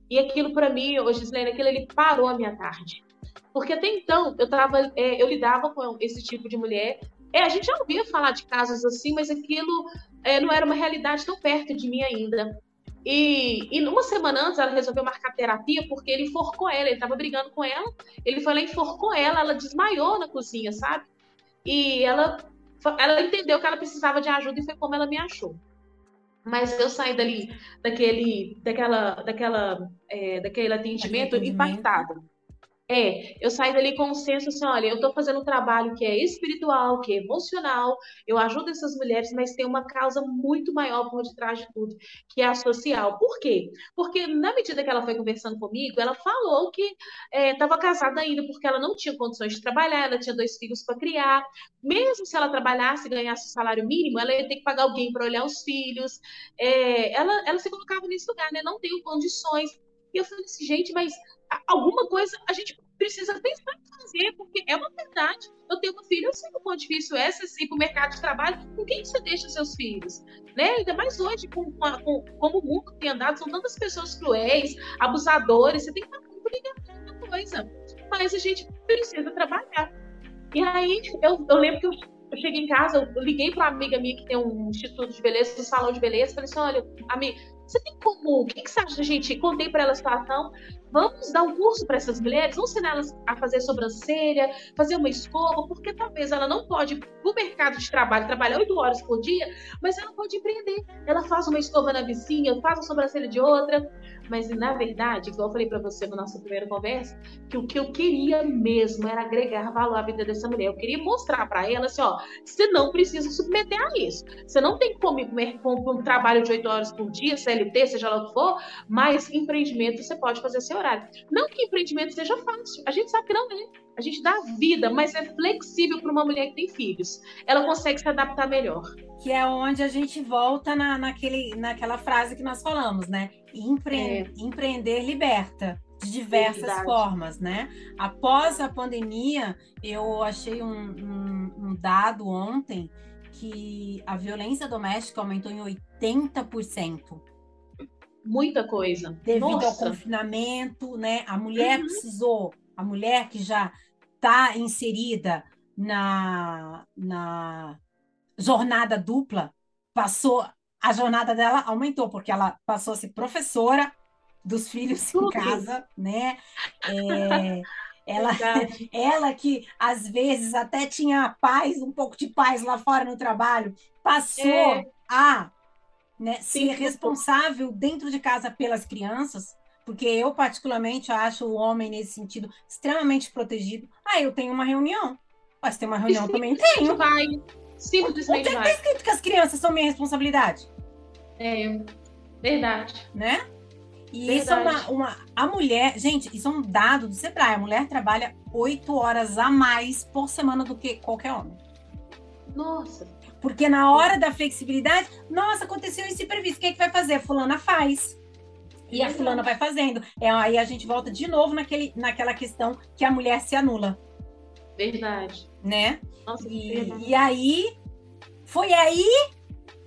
E aquilo para mim, hoje, Gislene, aquilo ele parou a minha tarde. Porque até então eu tava, é, eu lidava com esse tipo de mulher. É, a gente já ouvia falar de casos assim, mas aquilo é, não era uma realidade tão perto de mim ainda. E, e uma semana antes ela resolveu marcar terapia porque ele enforcou ela, ele tava brigando com ela, ele foi lá e enforcou ela, ela desmaiou na cozinha, sabe? E ela, ela entendeu que ela precisava de ajuda e foi como ela me achou. Mas eu saí dali, daquele, daquela, daquela, é, daquele atendimento, atendimento. impactada. É, eu saí dali com um senso assim, olha, eu estou fazendo um trabalho que é espiritual, que é emocional, eu ajudo essas mulheres, mas tem uma causa muito maior por detrás de tudo, que é a social. Por quê? Porque na medida que ela foi conversando comigo, ela falou que estava casada ainda, porque ela não tinha condições de trabalhar, ela tinha dois filhos para criar. Mesmo se ela trabalhasse e ganhasse o salário mínimo, ela ia ter que pagar alguém para olhar os filhos. É, ela, ela se colocava nesse lugar, né? Não tenho condições. E eu falei assim, gente, mas alguma coisa a gente precisa pensar em fazer, porque é uma verdade. Eu tenho uma filha, eu sei o quão difícil é você ir para o mercado de trabalho. Com quem você deixa seus filhos? Né? Ainda mais hoje, com, com, com como o mundo tem andado, são tantas pessoas cruéis, abusadores, você tem que estar muito ligado nessa coisa. Mas a gente precisa trabalhar. E aí, eu, eu lembro que eu, eu cheguei em casa, eu liguei para uma amiga minha que tem um instituto de beleza, um salão de beleza, falei assim: olha, amiga, você tem como? O que, que você acha, gente? Contei para ela a situação. Vamos dar um curso para essas mulheres, vamos ensinar elas a fazer sobrancelha, fazer uma escova, porque talvez ela não pode no mercado de trabalho, trabalhar oito horas por dia, mas ela pode empreender. Ela faz uma escova na vizinha, faz a sobrancelha de outra. Mas, na verdade, igual eu falei para você na nossa primeira conversa, que o que eu queria mesmo era agregar valor à vida dessa mulher. Eu queria mostrar para ela assim, ó, você não precisa submeter a isso. Você não tem que comer com um trabalho de oito horas por dia, CLT, seja lá o que for, mas empreendimento você pode fazer seu horário. Não que empreendimento seja fácil, a gente sabe que não é. A gente dá vida, mas é flexível para uma mulher que tem filhos. Ela consegue se adaptar melhor. Que é onde a gente volta na, naquele, naquela frase que nós falamos, né? Empre é. Empreender liberta de diversas Verdade. formas, né? Após a pandemia, eu achei um, um, um dado ontem que a violência doméstica aumentou em 80% muita coisa. Devido Nossa. ao confinamento, né? A mulher uhum. precisou, a mulher que já está inserida na, na jornada dupla, passou, a jornada dela aumentou, porque ela passou a ser professora dos filhos em casa, né? É, ela, ela que às vezes até tinha paz, um pouco de paz lá fora no trabalho, passou é. a né, ser responsável dentro de casa pelas crianças, porque eu particularmente acho o homem nesse sentido extremamente protegido. Ah, eu tenho uma reunião. Mas tem uma reunião Sim, também tenho. Vai. Simplesmente o que vai. está escrito que as crianças são minha responsabilidade? É, verdade. Né? E verdade. isso é uma, uma. A mulher, gente, isso é um dado do Sebrae. A mulher trabalha oito horas a mais por semana do que qualquer homem. Nossa. Porque na hora da flexibilidade, nossa, aconteceu esse imprevisto, o que, é que vai fazer? Fulana faz. E a fulana vai fazendo. É, aí a gente volta de novo naquele, naquela questão que a mulher se anula. Verdade. Né? Nossa, e, e aí, foi aí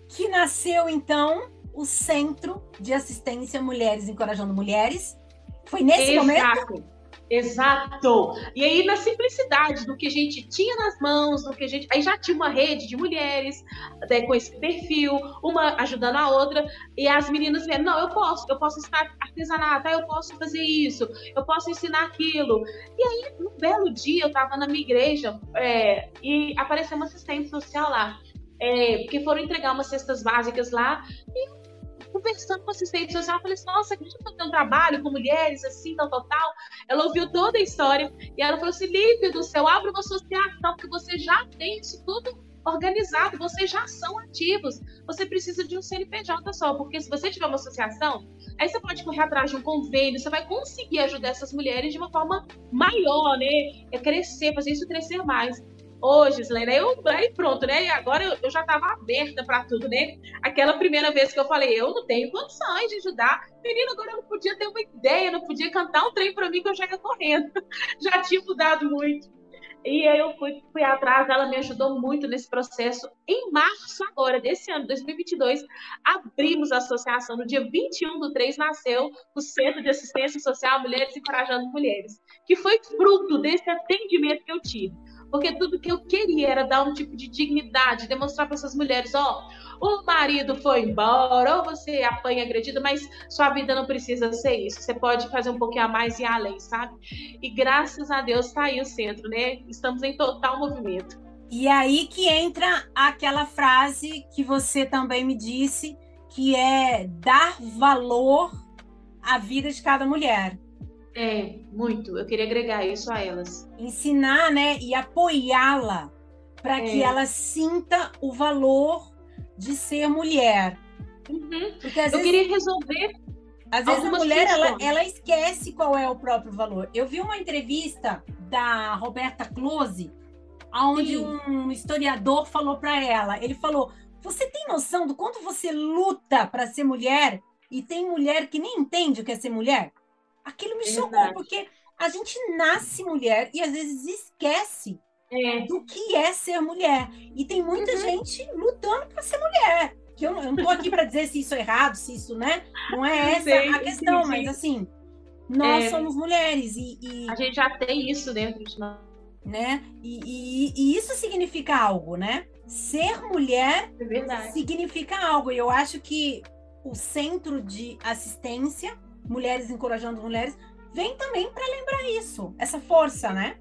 que nasceu, então, o Centro de Assistência Mulheres Encorajando Mulheres. Foi nesse Exato. momento? Exato. E aí, na simplicidade do que a gente tinha nas mãos, do que a gente. Aí já tinha uma rede de mulheres né, com esse perfil, uma ajudando a outra, e as meninas vendo, não, eu posso, eu posso ensinar artesanato, eu posso fazer isso, eu posso ensinar aquilo. E aí, um belo dia, eu estava na minha igreja é, e apareceu uma assistente social lá. É, porque foram entregar umas cestas básicas lá, e conversando com assistente social, eu falei assim, nossa, que a gente fazer um trabalho com mulheres, assim, tal, tal, tal. Ela ouviu toda a história e ela falou assim, Lívia do céu, abre uma associação, porque você já tem isso tudo organizado, vocês já são ativos. Você precisa de um CNPJ só, porque se você tiver uma associação, aí você pode correr atrás de um convênio, você vai conseguir ajudar essas mulheres de uma forma maior, né? É crescer, fazer isso crescer mais hoje, Slena, eu aí pronto, né? E agora eu, eu já estava aberta para tudo, né? Aquela primeira vez que eu falei, eu não tenho condições de ajudar. Menino, agora eu não podia ter uma ideia, não podia cantar um trem para mim que eu já ia correndo. já tinha mudado muito. E aí eu fui, fui atrás, ela me ajudou muito nesse processo. Em março agora, desse ano, 2022, abrimos a associação. No dia 21 do 3 nasceu o Centro de Assistência Social Mulheres Encorajando Mulheres, que foi fruto desse atendimento que eu tive porque tudo que eu queria era dar um tipo de dignidade, demonstrar para essas mulheres, ó, o marido foi embora, ou você apanha agredida, mas sua vida não precisa ser isso. Você pode fazer um pouquinho a mais e além, sabe? E graças a Deus está aí o centro, né? Estamos em total movimento. E aí que entra aquela frase que você também me disse, que é dar valor à vida de cada mulher. É, muito. Eu queria agregar isso a elas. Ensinar, né, e apoiá-la para é. que ela sinta o valor de ser mulher. Uhum. Porque às Eu vezes, queria resolver. Às vezes a mulher ela, ela esquece qual é o próprio valor. Eu vi uma entrevista da Roberta Close, onde um historiador falou para ela. Ele falou: "Você tem noção do quanto você luta para ser mulher e tem mulher que nem entende o que é ser mulher?" Aquilo me é chocou, verdade. porque a gente nasce mulher e às vezes esquece é. do que é ser mulher. E tem muita uhum. gente lutando para ser mulher. Que eu, eu não tô aqui para dizer se isso é errado, se isso, né? Não é essa sei, a questão, sim, sim. mas assim, nós é. somos mulheres e, e, A gente já tem isso dentro de nós. Né? E, e, e isso significa algo, né? Ser mulher é significa algo. E eu acho que o centro de assistência mulheres encorajando mulheres, vem também para lembrar isso, essa força, né?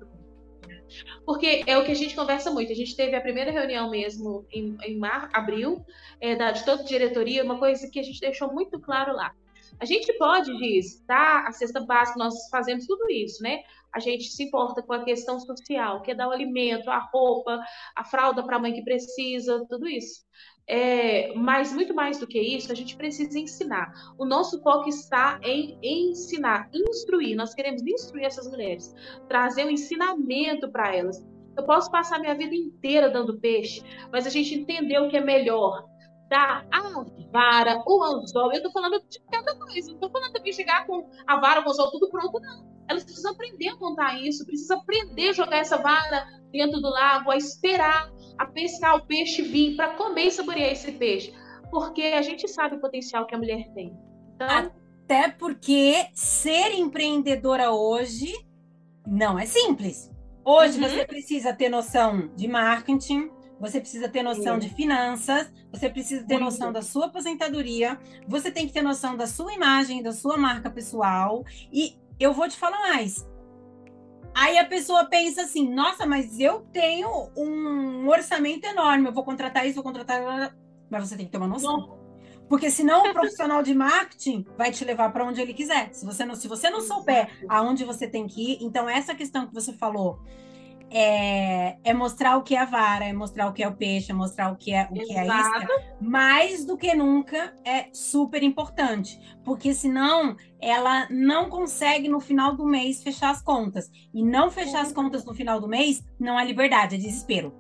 Porque é o que a gente conversa muito. A gente teve a primeira reunião mesmo em, em mar, abril, é, da, de toda a diretoria, uma coisa que a gente deixou muito claro lá. A gente pode, diz, tá? A cesta básica, nós fazemos tudo isso, né? A gente se importa com a questão social, que é dar o alimento, a roupa, a fralda para a mãe que precisa, tudo isso. É, mas muito mais do que isso, a gente precisa ensinar. O nosso foco está em ensinar, instruir. Nós queremos instruir essas mulheres, trazer um ensinamento para elas. Eu posso passar minha vida inteira dando peixe, mas a gente entendeu o que é melhor. Dar a vara, o anzol. Eu estou falando de cada coisa. Não estou falando de chegar com a vara, o anzol, tudo pronto, não. Elas precisam aprender a montar isso, precisam aprender a jogar essa vara dentro do lago, a esperar a pescar o peixe vir para comer e saborear esse peixe. Porque a gente sabe o potencial que a mulher tem. Então... Até porque ser empreendedora hoje não é simples. Hoje uhum. você precisa ter noção de marketing, você precisa ter noção de finanças, você precisa ter Muito. noção da sua aposentadoria, você tem que ter noção da sua imagem, da sua marca pessoal. E eu vou te falar mais: Aí a pessoa pensa assim: nossa, mas eu tenho um orçamento enorme, eu vou contratar isso, vou contratar. Mas você tem que ter uma noção. Porque senão o profissional de marketing vai te levar para onde ele quiser. Se você não, se você não souber aonde você tem que ir, então essa questão que você falou é, é, mostrar o que é a vara, é mostrar o que é o peixe, é mostrar o que é o que é a isca. Mais do que nunca é super importante, porque senão ela não consegue no final do mês fechar as contas. E não fechar as contas no final do mês não é liberdade, é desespero.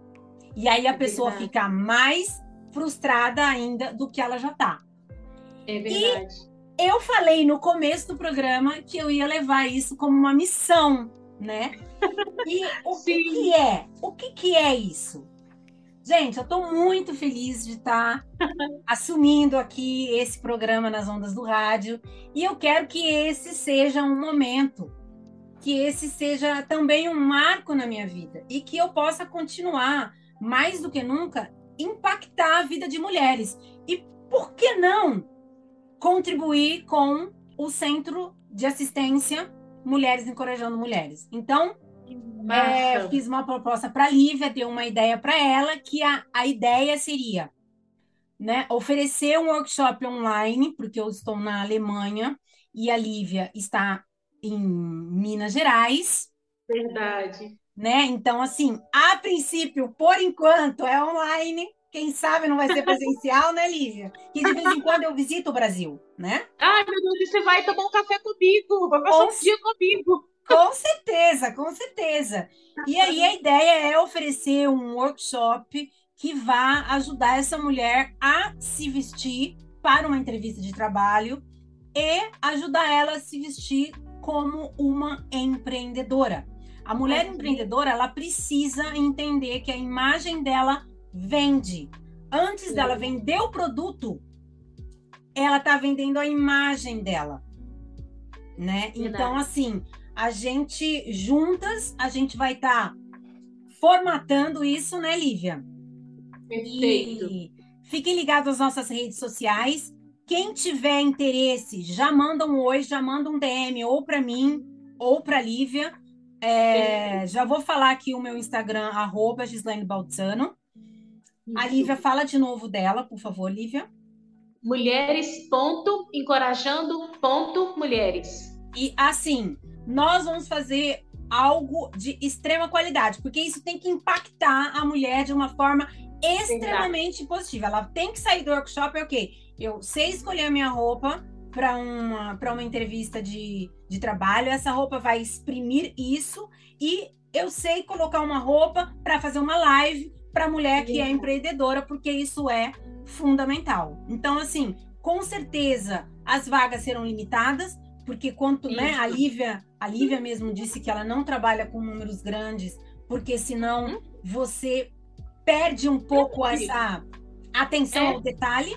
E aí a é pessoa fica mais frustrada ainda do que ela já tá. É verdade. E eu falei no começo do programa que eu ia levar isso como uma missão, né? E o que, que, é? O que, que é isso? Gente, eu estou muito feliz de estar tá assumindo aqui esse programa nas ondas do rádio e eu quero que esse seja um momento, que esse seja também um marco na minha vida e que eu possa continuar mais do que nunca impactar a vida de mulheres. E por que não contribuir com o Centro de Assistência Mulheres Encorajando Mulheres? Então, é, fiz uma proposta para a Lívia, dei uma ideia para ela, que a, a ideia seria né, oferecer um workshop online, porque eu estou na Alemanha e a Lívia está em Minas Gerais. Verdade. Né? Então, assim, a princípio, por enquanto, é online. Quem sabe não vai ser presencial, né, Lívia? Que de vez em quando eu visito o Brasil, né? Ai, meu Deus, você vai tomar um café comigo, vai passar um dia comigo. Com certeza, com certeza. E aí a ideia é oferecer um workshop que vá ajudar essa mulher a se vestir para uma entrevista de trabalho e ajudar ela a se vestir como uma empreendedora. A mulher empreendedora, ela precisa entender que a imagem dela vende. Antes dela vender o produto, ela está vendendo a imagem dela, né? Então, assim, a gente juntas, a gente vai estar tá formatando isso, né, Lívia? Perfeito. E fiquem ligados às nossas redes sociais. Quem tiver interesse, já manda um oi, já manda um DM ou para mim ou para Lívia. É, já vou falar aqui o meu Instagram, arroba Gislaine Baltzano. A Lívia fala de novo dela, por favor, Lívia. Mulheres, ponto, encorajando, ponto, mulheres. E assim, nós vamos fazer algo de extrema qualidade, porque isso tem que impactar a mulher de uma forma extremamente positiva. Ela tem que sair do workshop, é o quê? Eu sei escolher a minha roupa para uma, uma entrevista de, de trabalho, essa roupa vai exprimir isso, e eu sei colocar uma roupa para fazer uma live para mulher que é empreendedora, porque isso é fundamental. Então, assim, com certeza as vagas serão limitadas, porque quanto, Isso. né, a Lívia, a Lívia mesmo disse que ela não trabalha com números grandes, porque senão hum? você perde um pouco essa atenção é. ao detalhe.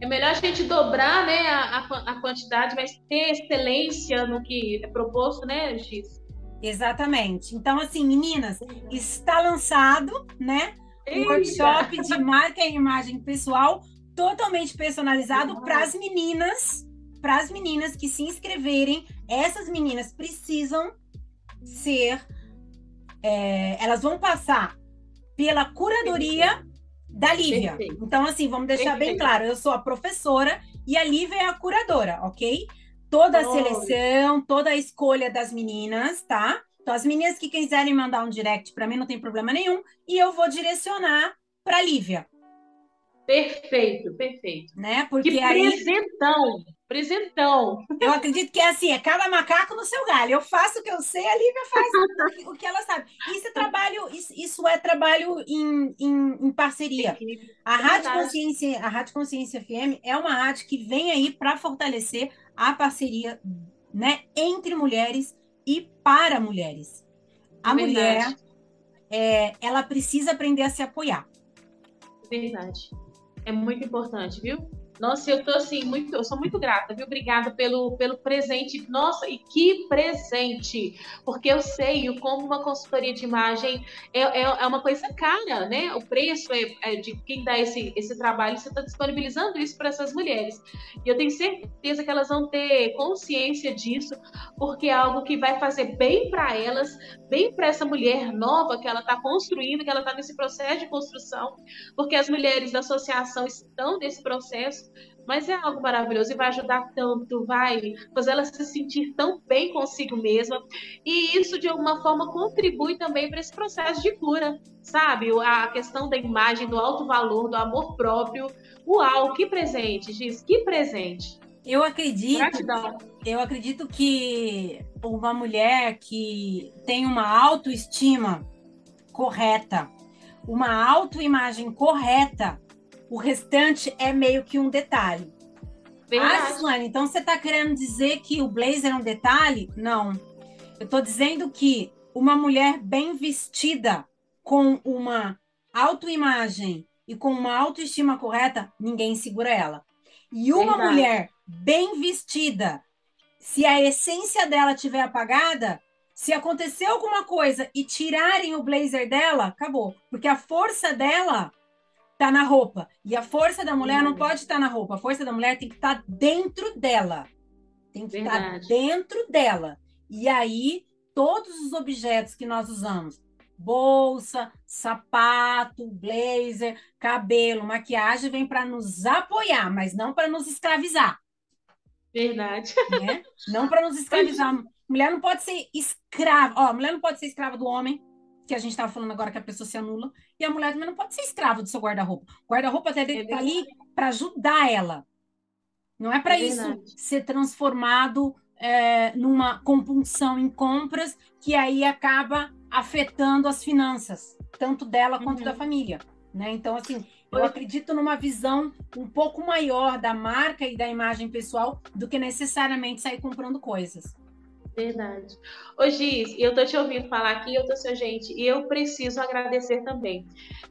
É melhor a gente dobrar né, a, a, quantidade, mas ter excelência no que é proposto, né, Giz? Exatamente. Então, assim, meninas, está lançado, né? Um workshop de marca e imagem pessoal totalmente personalizado para as meninas para as meninas que se inscreverem, essas meninas precisam ser. É, elas vão passar pela curadoria da Lívia. Perfeito. Então, assim, vamos deixar Perfeito. bem claro: eu sou a professora e a Lívia é a curadora, ok? Toda a seleção, toda a escolha das meninas, tá? Então, as meninas que quiserem mandar um direct para mim não tem problema nenhum e eu vou direcionar para Lívia. Perfeito, perfeito. Né? Porque que aí... presentão! Presentão. Eu acredito que é assim, é cada macaco no seu galho. Eu faço o que eu sei, a Lívia faz o que ela sabe. Isso é trabalho, isso, isso é trabalho em, em, em parceria. A Rádio Consciência, a Rádio Consciência FM é uma rádio que vem aí para fortalecer a parceria né, entre mulheres e para mulheres. A é mulher, é, ela precisa aprender a se apoiar. Verdade. É muito importante, viu? Nossa, eu tô assim, muito, eu sou muito grata, viu? Obrigada pelo, pelo presente. Nossa, e que presente! Porque eu sei como uma consultoria de imagem é, é, é uma coisa cara, né? O preço é, é de quem dá esse, esse trabalho, você está disponibilizando isso para essas mulheres. E eu tenho certeza que elas vão ter consciência disso, porque é algo que vai fazer bem para elas, bem para essa mulher nova que ela está construindo, que ela está nesse processo de construção, porque as mulheres da associação estão nesse processo mas é algo maravilhoso e vai ajudar tanto, vai fazer ela se sentir tão bem consigo mesma. E isso, de alguma forma, contribui também para esse processo de cura, sabe? A questão da imagem, do alto valor, do amor próprio. Uau, que presente, Giz, que presente. Eu acredito, Gratidão. eu acredito que uma mulher que tem uma autoestima correta, uma autoimagem correta, o restante é meio que um detalhe. Ah, Gislaine, então você está querendo dizer que o blazer é um detalhe? Não. Eu estou dizendo que uma mulher bem vestida, com uma autoimagem e com uma autoestima correta, ninguém segura ela. E uma Verdade. mulher bem vestida, se a essência dela tiver apagada, se acontecer alguma coisa e tirarem o blazer dela, acabou. Porque a força dela tá na roupa. E a força da mulher não pode estar na roupa. A força da mulher tem que estar dentro dela. Tem que estar dentro dela. E aí, todos os objetos que nós usamos, bolsa, sapato, blazer, cabelo, maquiagem, vem para nos apoiar, mas não para nos escravizar. Verdade. Né? Não para nos escravizar. Mulher não pode ser escrava. Ó, mulher não pode ser escrava do homem, que a gente estava falando agora que a pessoa se anula. E a mulher também não pode ser escrava do seu guarda-roupa. O guarda-roupa até é tá ali para ajudar ela. Não é para é isso ser transformado é, numa compulsão em compras que aí acaba afetando as finanças, tanto dela quanto uhum. da família. Né? Então, assim, eu acredito numa visão um pouco maior da marca e da imagem pessoal do que necessariamente sair comprando coisas. Verdade. Ô Giz, eu tô te ouvindo falar aqui, eu tô seu gente, e eu preciso agradecer também.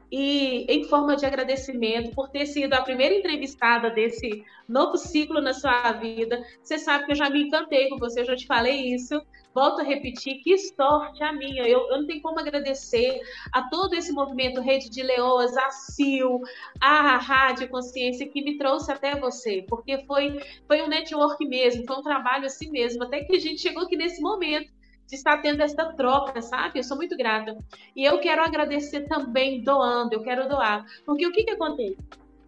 E em forma de agradecimento por ter sido a primeira entrevistada desse novo ciclo na sua vida. Você sabe que eu já me encantei com você, eu já te falei isso. Volto a repetir, que sorte a minha. Eu, eu não tenho como agradecer a todo esse movimento Rede de Leoas, a CIL, a Rádio Consciência que me trouxe até você, porque foi, foi um network mesmo, foi um trabalho assim mesmo, até que a gente chegou aqui nesse momento de estar tendo essa troca, sabe? Eu sou muito grata. E eu quero agradecer também doando, eu quero doar. Porque o que, que acontece?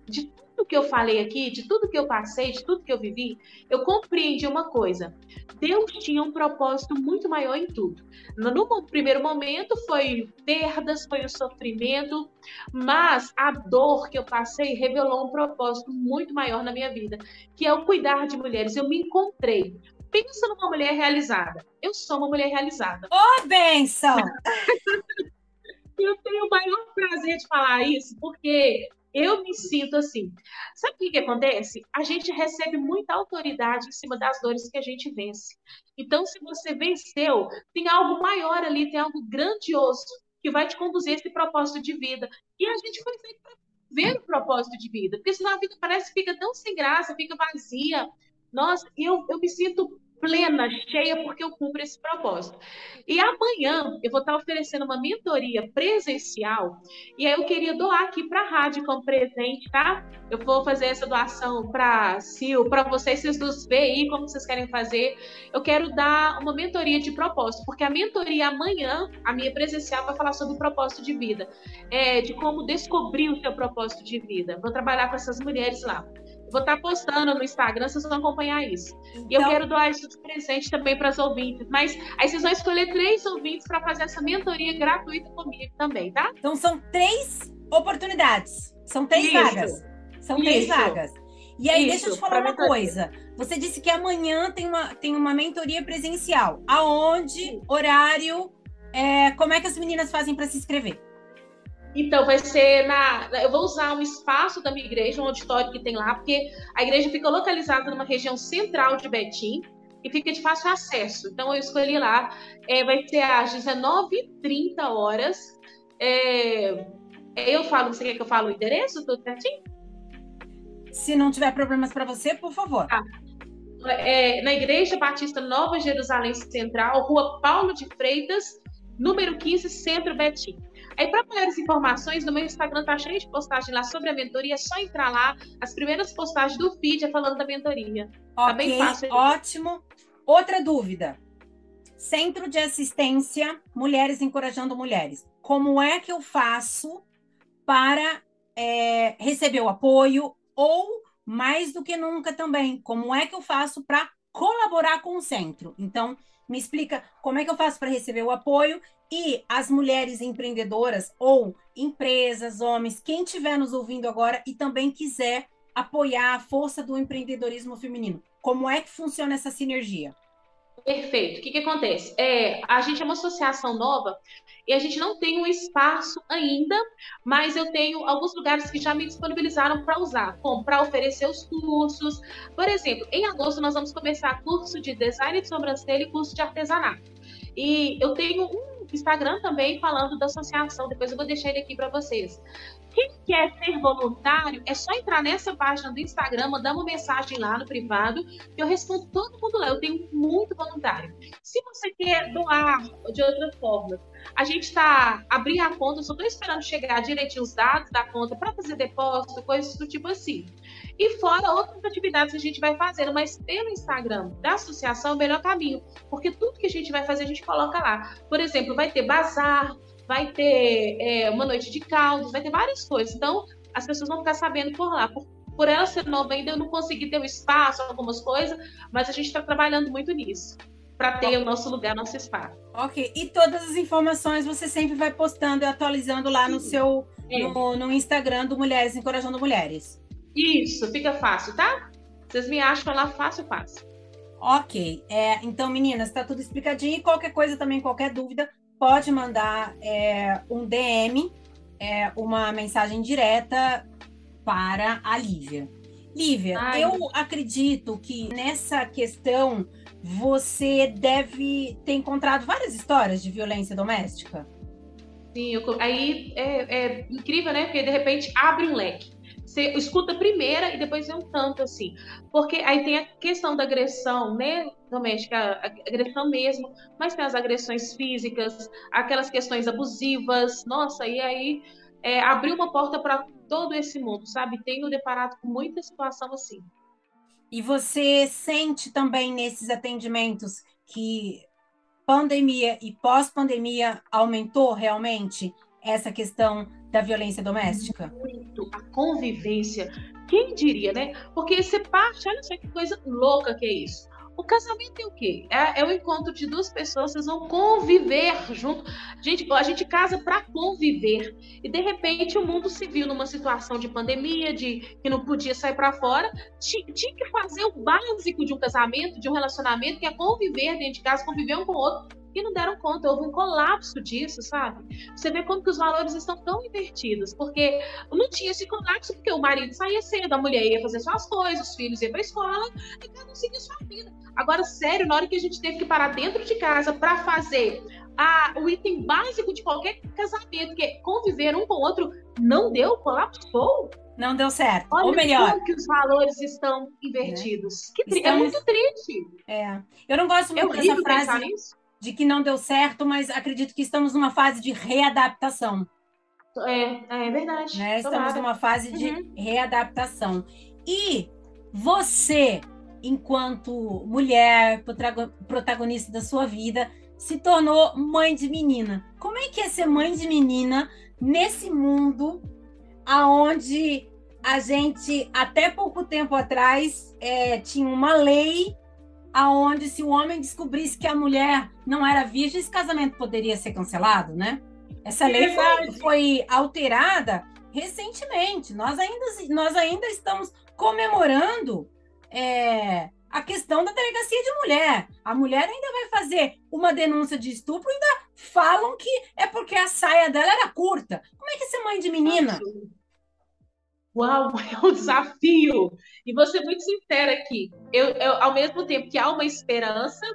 De tudo que eu falei aqui, de tudo que eu passei, de tudo que eu vivi, eu compreendi uma coisa. Deus tinha um propósito muito maior em tudo. No primeiro momento foi perdas, foi o sofrimento, mas a dor que eu passei revelou um propósito muito maior na minha vida, que é o cuidar de mulheres. Eu me encontrei. Pensa numa mulher realizada. Eu sou uma mulher realizada. Ô, oh, benção! eu tenho o maior prazer de falar isso, porque eu me sinto assim. Sabe o que, que acontece? A gente recebe muita autoridade em cima das dores que a gente vence. Então, se você venceu, tem algo maior ali, tem algo grandioso que vai te conduzir a esse propósito de vida. E a gente foi feito para ver o propósito de vida, porque senão a vida parece que fica tão sem graça, fica vazia. Nossa, eu, eu me sinto plena, cheia, porque eu cumpro esse propósito. E amanhã eu vou estar oferecendo uma mentoria presencial e aí eu queria doar aqui para a rádio como presente, tá? Eu vou fazer essa doação para Sil, para vocês, vocês nos veem como vocês querem fazer. Eu quero dar uma mentoria de propósito, porque a mentoria amanhã, a minha presencial, vai falar sobre o propósito de vida, é, de como descobrir o seu propósito de vida. Vou trabalhar com essas mulheres lá. Vou estar tá postando no Instagram, vocês vão acompanhar isso. Então... E eu então- quero doar isso de presente também para as ouvintes. Mas aí vocês vão escolher três ouvintes para fazer essa mentoria gratuita comigo também, tá? Então são três oportunidades. São três isso. vagas. São isso. três vagas. E aí, isso, deixa eu te falar uma mentoria. coisa. Você disse que amanhã tem uma, tem uma mentoria presencial. Aonde? Horário? É, como é que as meninas fazem para se inscrever? Então, vai ser na. Eu vou usar um espaço da minha igreja, um auditório que tem lá, porque a igreja fica localizada numa região central de Betim e fica de fácil acesso. Então, eu escolhi lá. É, vai ser às 19h30 horas. É, eu falo, você quer que eu fale o endereço? Tudo certinho? Se não tiver problemas para você, por favor. Ah, é, na Igreja Batista Nova Jerusalém Central, Rua Paulo de Freitas, número 15, Centro Betim. Aí, para maiores informações, no meu Instagram tá cheio de postagem lá sobre a mentoria. É só entrar lá. As primeiras postagens do feed é falando da mentoria. Tá bem fácil. Ótimo. Outra dúvida. Centro de Assistência Mulheres Encorajando Mulheres. Como é que eu faço para é, receber o apoio ou, mais do que nunca também, como é que eu faço para colaborar com o centro? Então, me explica como é que eu faço para receber o apoio e as mulheres empreendedoras ou empresas, homens, quem estiver nos ouvindo agora e também quiser apoiar a força do empreendedorismo feminino. Como é que funciona essa sinergia? Perfeito. O que, que acontece? É, a gente é uma associação nova e a gente não tem um espaço ainda, mas eu tenho alguns lugares que já me disponibilizaram para usar, como para oferecer os cursos. Por exemplo, em agosto nós vamos começar curso de design de sobrancelha e curso de artesanato. E eu tenho um Instagram também falando da associação, depois eu vou deixar ele aqui para vocês. Quem quer ser voluntário, é só entrar nessa página do Instagram, mandar uma mensagem lá no privado, que eu respondo todo mundo lá. Eu tenho muito voluntário. Se você quer doar de outra forma, a gente está abrindo a conta, só estou esperando chegar direitinho os dados da conta para fazer depósito, coisas do tipo assim. E fora outras atividades que a gente vai fazer, mas pelo Instagram da associação é o melhor caminho, porque tudo que a gente vai fazer a gente coloca lá. Por exemplo, vai ter bazar, vai ter é, uma noite de caldos, vai ter várias coisas. Então, as pessoas vão ficar sabendo por lá. Por, por ela ser nova ainda, eu não consegui ter um espaço, algumas coisas, mas a gente está trabalhando muito nisso para ter o nosso lugar, nosso espaço. Ok. E todas as informações você sempre vai postando e atualizando lá Sim. no seu é. no, no, Instagram do Mulheres Encorajando Mulheres. Isso, fica fácil, tá? Vocês me acham lá fácil, fácil. Ok. É, então, meninas, está tudo explicadinho. E qualquer coisa também, qualquer dúvida, pode mandar é, um DM, é, uma mensagem direta para a Lívia. Lívia, Ai. eu acredito que nessa questão você deve ter encontrado várias histórias de violência doméstica. Sim, eu, aí é, é incrível, né? Porque de repente abre um leque. Você escuta a primeira e depois vem um tanto assim. Porque aí tem a questão da agressão, né, doméstica, agressão mesmo, mas tem as agressões físicas, aquelas questões abusivas. Nossa, e aí é, abriu uma porta para todo esse mundo, sabe? Tenho deparado com muita situação assim. E você sente também nesses atendimentos que pandemia e pós-pandemia aumentou realmente essa questão da violência doméstica? Muito. A convivência. Quem diria, né? Porque você parte, olha só que coisa louca que é isso. O casamento é o quê? É, é o encontro de duas pessoas, vocês vão conviver junto. Gente, a gente casa para conviver. E de repente o mundo se viu numa situação de pandemia, de que não podia sair para fora. Tinha, tinha que fazer o básico de um casamento, de um relacionamento, que é conviver dentro de casa, conviver um com o outro e não deram conta, houve um colapso disso, sabe? Você vê como que os valores estão tão invertidos, porque não tinha esse colapso, porque o marido saía cedo, a mulher ia fazer suas coisas, os filhos iam para a escola, e cada um seguia sua vida. Agora, sério, na hora que a gente teve que parar dentro de casa para fazer a, o item básico de qualquer casamento, que é conviver um com o outro, não deu, colapsou. Não deu certo. Olha Ou melhor. Como que os valores estão invertidos. É. Que É muito triste. É. Eu não gosto muito é dessa frase de que não deu certo, mas acredito que estamos numa fase de readaptação. É, é verdade. Né? Estamos numa fase de uhum. readaptação. E você, enquanto mulher, protagonista da sua vida, se tornou mãe de menina. Como é que é ser mãe de menina nesse mundo aonde a gente, até pouco tempo atrás, é, tinha uma lei aonde se o homem descobrisse que a mulher não era virgem, esse casamento poderia ser cancelado, né? Essa lei foi, foi alterada recentemente. Nós ainda, nós ainda estamos comemorando é, a questão da delegacia de mulher. A mulher ainda vai fazer uma denúncia de estupro e ainda falam que é porque a saia dela era curta. Como é que é ser mãe de menina? Uau, é um desafio! E vou ser muito sincera aqui. Eu, eu, ao mesmo tempo que há uma esperança,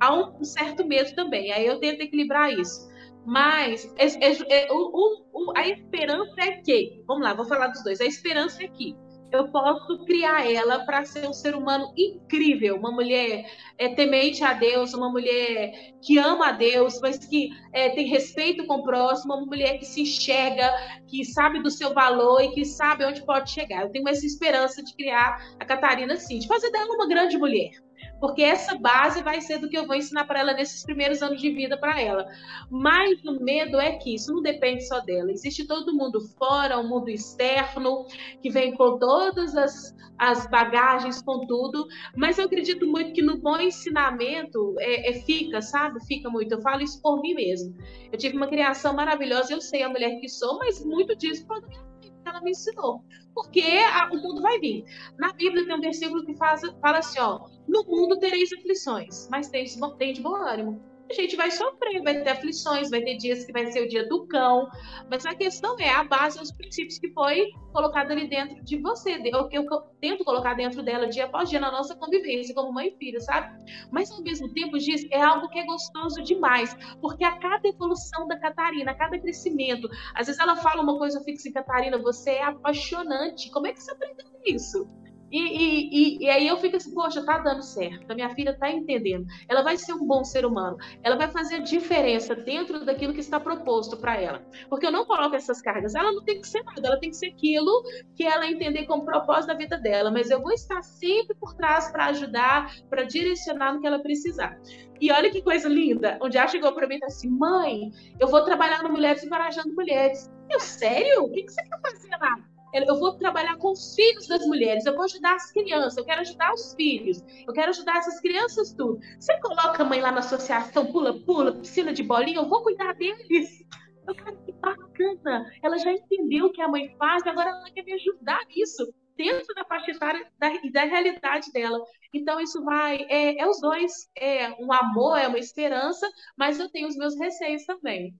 há um, um certo medo também. Aí eu tento equilibrar isso. Mas é, é, é, o, o, a esperança é que, vamos lá, vou falar dos dois. A esperança é que eu posso criar ela para ser um ser humano incrível, uma mulher é, temente a Deus, uma mulher que ama a Deus, mas que é, tem respeito com o próximo, uma mulher que se enxerga, que sabe do seu valor e que sabe onde pode chegar. Eu tenho essa esperança de criar a Catarina assim, de fazer dela uma grande mulher porque essa base vai ser do que eu vou ensinar para ela nesses primeiros anos de vida para ela. Mas o medo é que isso não depende só dela. Existe todo mundo fora, o um mundo externo, que vem com todas as, as bagagens, com tudo. Mas eu acredito muito que no bom ensinamento é, é fica, sabe? Fica muito. Eu falo isso por mim mesmo. Eu tive uma criação maravilhosa, eu sei a mulher que sou, mas muito disso que ela me ensinou. Porque a, o mundo vai vir. Na Bíblia tem um versículo que faz, fala assim: ó, no mundo tereis aflições, mas tem, de bom ânimo a gente vai sofrer, vai ter aflições, vai ter dias que vai ser o dia do cão, mas a questão é a base, os princípios que foi colocado ali dentro de você, o que eu tento colocar dentro dela dia após dia na nossa convivência como mãe e filho, sabe? Mas ao mesmo tempo, diz, é algo que é gostoso demais, porque a cada evolução da Catarina, a cada crescimento, às vezes ela fala uma coisa, eu fico assim, Catarina, você é apaixonante, como é que você aprendeu isso? E, e, e, aí eu fico assim, poxa, tá dando certo, a minha filha tá entendendo. Ela vai ser um bom ser humano, ela vai fazer diferença dentro daquilo que está proposto para ela. Porque eu não coloco essas cargas, ela não tem que ser nada, ela tem que ser aquilo que ela entender como propósito da vida dela, mas eu vou estar sempre por trás para ajudar, para direcionar no que ela precisar. E olha que coisa linda, onde ela chegou para mim e disse assim, mãe, eu vou trabalhar no Mulheres Encorajando Mulheres. Eu, sério? O que, que você quer fazer lá? Eu vou trabalhar com os filhos das mulheres, eu vou ajudar as crianças, eu quero ajudar os filhos, eu quero ajudar essas crianças tudo. Você coloca a mãe lá na associação, pula-pula, piscina de bolinha, eu vou cuidar deles. Eu quero que bacana. Ela já entendeu o que a mãe faz, agora ela quer me ajudar nisso, dentro da faixa etária da, da realidade dela. Então, isso vai. É, é os dois. É um amor, é uma esperança, mas eu tenho os meus receios também.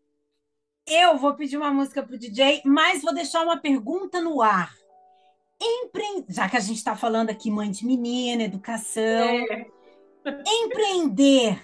Eu vou pedir uma música para o DJ, mas vou deixar uma pergunta no ar. Empre... Já que a gente está falando aqui, mãe de menina, educação. É. Empreender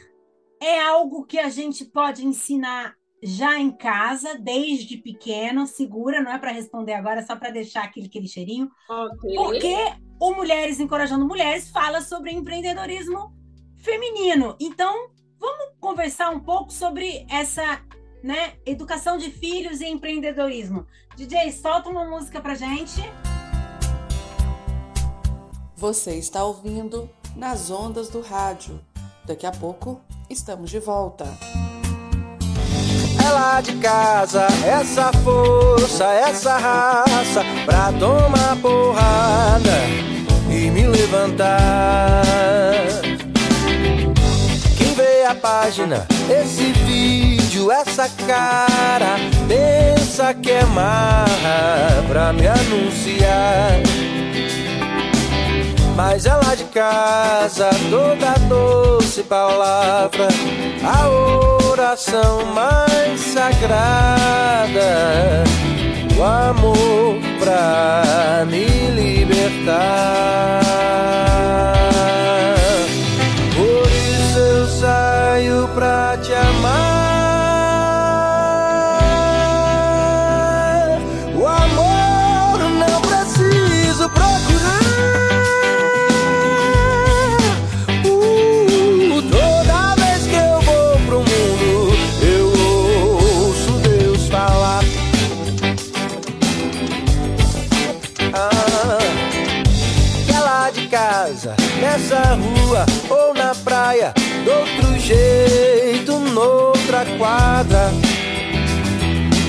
é algo que a gente pode ensinar já em casa, desde pequeno, segura, não é para responder agora, é só para deixar aquele, aquele cheirinho. Okay. Porque o Mulheres Encorajando Mulheres fala sobre empreendedorismo feminino. Então, vamos conversar um pouco sobre essa né? Educação de filhos e empreendedorismo. DJ, solta uma música pra gente. Você está ouvindo nas ondas do rádio. Daqui a pouco estamos de volta. É lá de casa, essa força, essa raça pra tomar porrada e me levantar. Quem vê a página, esse vídeo essa cara pensa que é marra pra me anunciar. Mas é lá de casa toda doce palavra, a oração mais sagrada, o amor pra me libertar. Por isso eu saio pra te amar. Nessa rua ou na praia, do outro jeito, noutra quadra,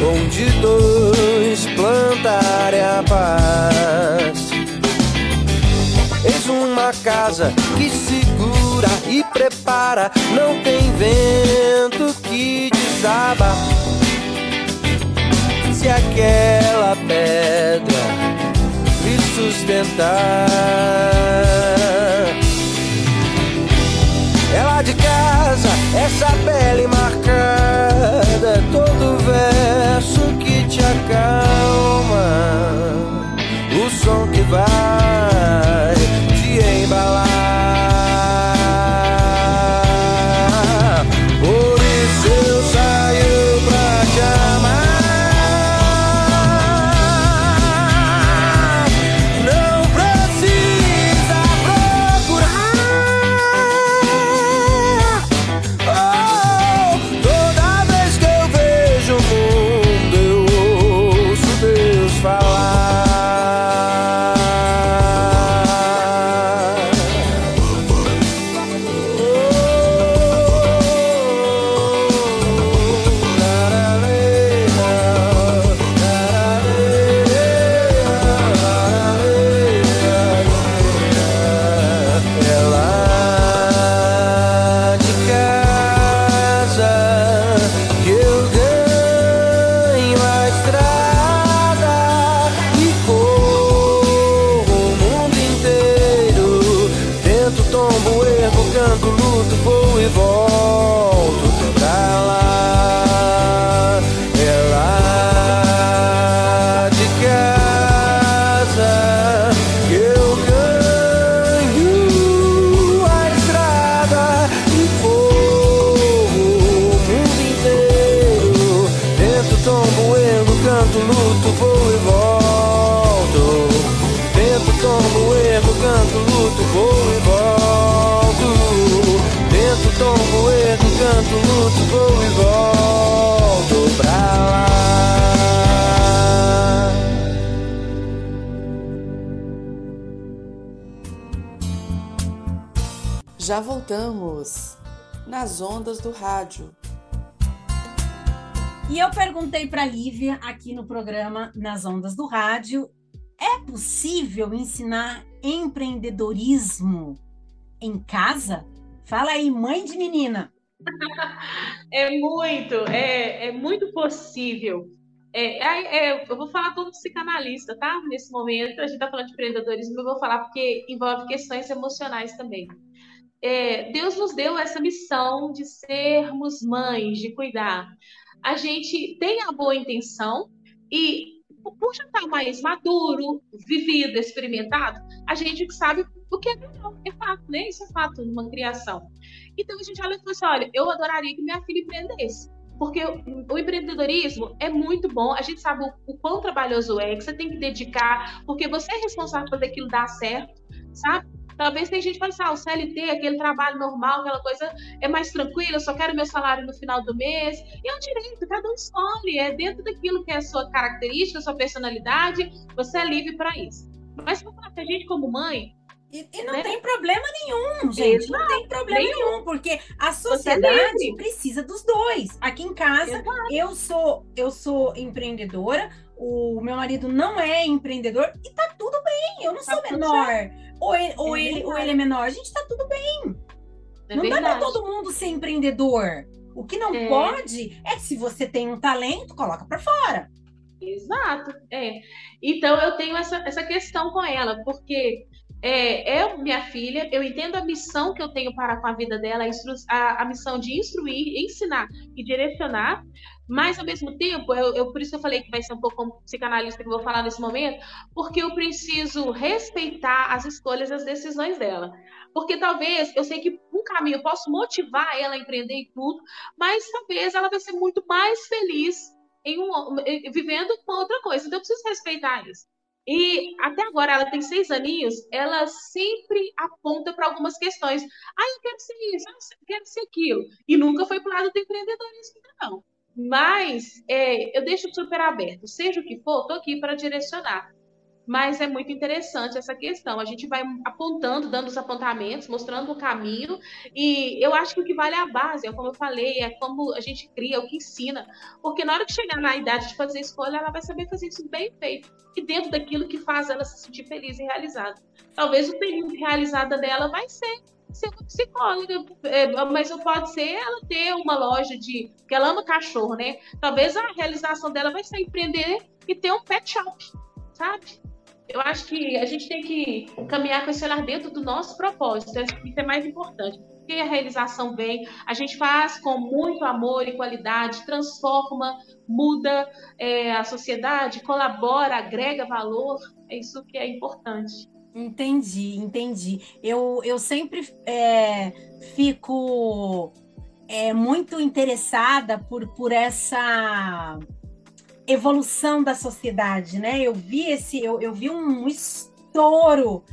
onde dois plantarem a paz. Eis uma casa que segura e prepara, não tem vento que desaba. Se aquela pedra lhe sustentar de casa, essa pele marcada, todo verso que te acalma, o som que vai te embalar. Nas Ondas do Rádio: é possível ensinar empreendedorismo em casa? Fala aí, mãe de menina. É muito, é, é muito possível. É, é, eu vou falar como psicanalista, tá? Nesse momento, a gente está falando de empreendedorismo, eu vou falar porque envolve questões emocionais também. É, Deus nos deu essa missão de sermos mães, de cuidar. A gente tem a boa intenção e, por já estar mais maduro, vivido, experimentado, a gente sabe o que é melhor. É fato, né? Isso é fato numa criação. Então a gente olha e fala assim: olha, eu adoraria que minha filha empreendesse. Porque o empreendedorismo é muito bom, a gente sabe o, o quão trabalhoso é, que você tem que dedicar, porque você é responsável por aquilo dar certo, sabe? Talvez tem gente que fala assim, ah, o CLT, aquele trabalho normal, aquela coisa é mais tranquila, eu só quero meu salário no final do mês. E é um direito, cada um escolhe, é dentro daquilo que é a sua característica, a sua personalidade, você é livre para isso. Mas a gente como mãe, e, e, não né? tem problema nenhum, gente. Exato. Não tem problema nenhum, nenhum porque a sociedade é precisa dos dois. Aqui em casa, Exato. eu sou eu sou empreendedora, o meu marido não é empreendedor e tá tudo bem. Eu não tá sou menor. Ou ele, ou, é ele, ou ele é menor. A gente tá tudo bem. É não verdade. dá para todo mundo ser empreendedor. O que não é. pode é que se você tem um talento, coloca para fora. Exato. É. Então eu tenho essa, essa questão com ela, porque é, é minha filha, eu entendo a missão que eu tenho para com a vida dela, a, a, missão de instruir, ensinar e direcionar, mas ao mesmo tempo, eu, eu, por isso eu falei que vai ser um pouco psicanalista que eu vou falar nesse momento, porque eu preciso respeitar as escolhas e as decisões dela. Porque talvez eu sei que um caminho eu posso motivar ela a empreender e tudo, mas talvez ela vai ser muito mais feliz em um, vivendo com outra coisa. Então eu preciso respeitar isso. E até agora, ela tem seis aninhos, ela sempre aponta para algumas questões. Ah, eu quero ser isso, eu quero ser aquilo. E nunca foi para o lado do empreendedorismo, não. Mas é, eu deixo super aberto. Seja o que for, estou aqui para direcionar. Mas é muito interessante essa questão. A gente vai apontando, dando os apontamentos, mostrando o caminho. E eu acho que o que vale é a base, é como eu falei, é como a gente cria, é o que ensina. Porque na hora que chegar na idade de fazer escolha, ela vai saber fazer isso bem feito. E dentro daquilo que faz ela se sentir feliz e realizada. Talvez o período realizada dela vai ser ser uma psicóloga, é, mas pode ser ela ter uma loja de. que ela ama cachorro, né? Talvez a realização dela vai ser empreender e ter um pet shop, sabe? Eu acho que a gente tem que caminhar com esse olhar dentro do nosso propósito. Isso é mais importante. Porque a realização vem, a gente faz com muito amor e qualidade, transforma, muda é, a sociedade, colabora, agrega valor. É isso que é importante. Entendi, entendi. Eu, eu sempre é, fico é, muito interessada por, por essa evolução da sociedade, né? Eu vi esse, eu, eu vi um estouro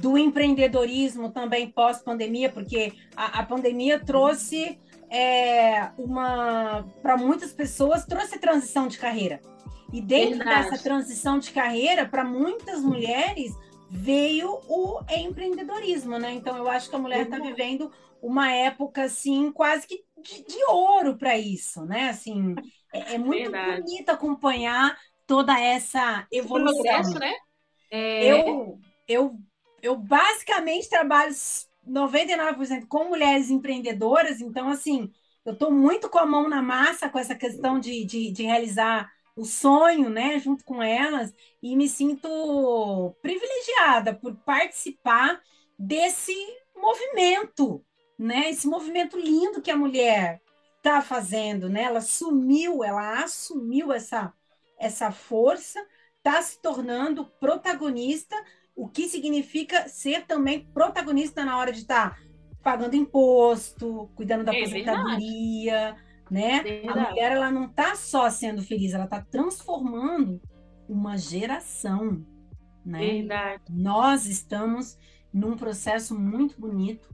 do empreendedorismo também pós-pandemia, porque a, a, pandemia trouxe é, uma para muitas pessoas trouxe transição de carreira. E dentro Verdade. dessa transição de carreira, para muitas mulheres veio o empreendedorismo, né? Então eu acho que a mulher está vivendo uma época assim quase que de, de ouro para isso, né? Assim, é, é muito Verdade. bonito acompanhar toda essa evolução. Progresso, né? É... Eu, eu, eu basicamente trabalho 99% com mulheres empreendedoras, então, assim, eu estou muito com a mão na massa com essa questão de, de, de realizar o sonho, né, junto com elas, e me sinto privilegiada por participar desse movimento, né, esse movimento lindo que a mulher está fazendo, né? Ela sumiu, ela assumiu essa, essa força, está se tornando protagonista, o que significa ser também protagonista na hora de estar tá pagando imposto, cuidando da é aposentadoria, né? É a mulher ela não está só sendo feliz, ela está transformando uma geração, né? Verdade. Nós estamos num processo muito bonito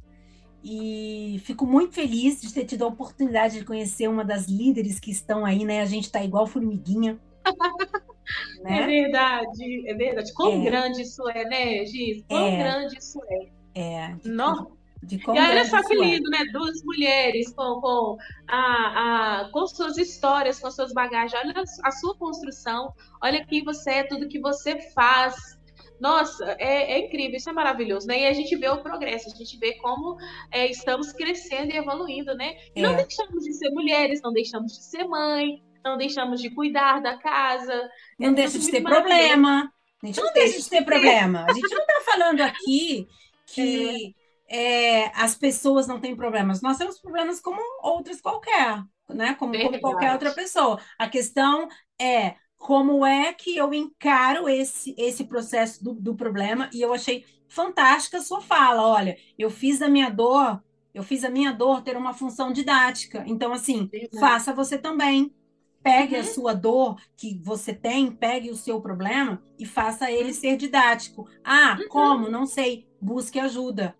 E fico muito feliz de ter tido a oportunidade de conhecer uma das líderes que estão aí, né? A gente está igual formiguinha. né? É verdade, é verdade. Quão é. grande isso é, né, Giz? Quão é. grande isso é. É. Não. De e olha só que é. lindo, né? Duas mulheres com, com, a, a, com suas histórias, com suas bagagens. Olha a sua construção. Olha quem você é, tudo que você faz. Nossa, é, é, incrível, isso é maravilhoso, né? E a gente vê o progresso, a gente vê como é, estamos crescendo e evoluindo, né? É. Não deixamos de ser mulheres, não deixamos de ser mãe, não deixamos de cuidar da casa. Não deixa de ter problema. A gente não, não deixa de ter problema. A gente não está falando aqui que é. é, as pessoas não têm problemas. Nós temos problemas como outras qualquer, né? Como, como qualquer outra pessoa. A questão é como é que eu encaro esse, esse processo do, do problema, e eu achei fantástica a sua fala. Olha, eu fiz a minha dor, eu fiz a minha dor ter uma função didática. Então, assim, faça você também. Pegue uhum. a sua dor que você tem, pegue o seu problema e faça ele ser didático. Ah, uhum. como? Não sei. Busque ajuda.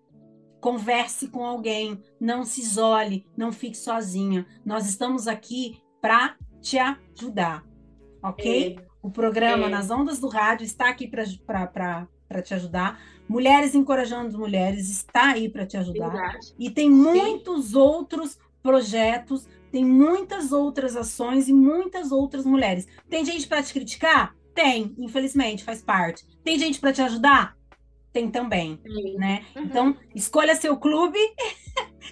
Converse com alguém. Não se isole. Não fique sozinha. Nós estamos aqui para te ajudar ok? É. O programa é. Nas Ondas do Rádio está aqui para te ajudar. Mulheres Encorajando Mulheres está aí para te ajudar. Verdade. E tem muitos Sim. outros projetos, tem muitas outras ações e muitas outras mulheres. Tem gente para te criticar? Tem, infelizmente, faz parte. Tem gente para te ajudar? Tem também, Sim. né? Uhum. Então, escolha seu clube.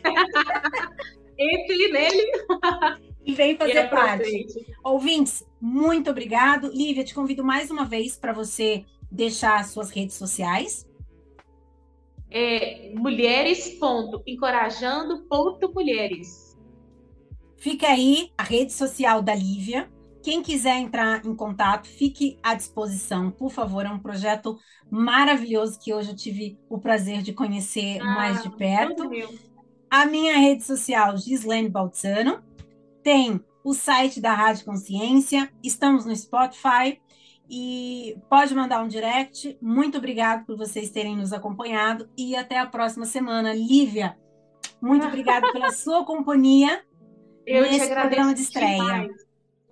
Entre nele. e vem fazer e parte. Ouvintes, muito obrigado. Lívia, te convido mais uma vez para você deixar as suas redes sociais. É, mulheres. Encorajando. Mulheres. Fica aí a rede social da Lívia. Quem quiser entrar em contato, fique à disposição, por favor. É um projeto maravilhoso que hoje eu tive o prazer de conhecer ah, mais de perto. A minha rede social, Gislaine Baltzano. Tem o site da Rádio Consciência, estamos no Spotify e pode mandar um direct. Muito obrigado por vocês terem nos acompanhado e até a próxima semana. Lívia, muito obrigada pela sua companhia Eu nesse programa de estreia. Demais.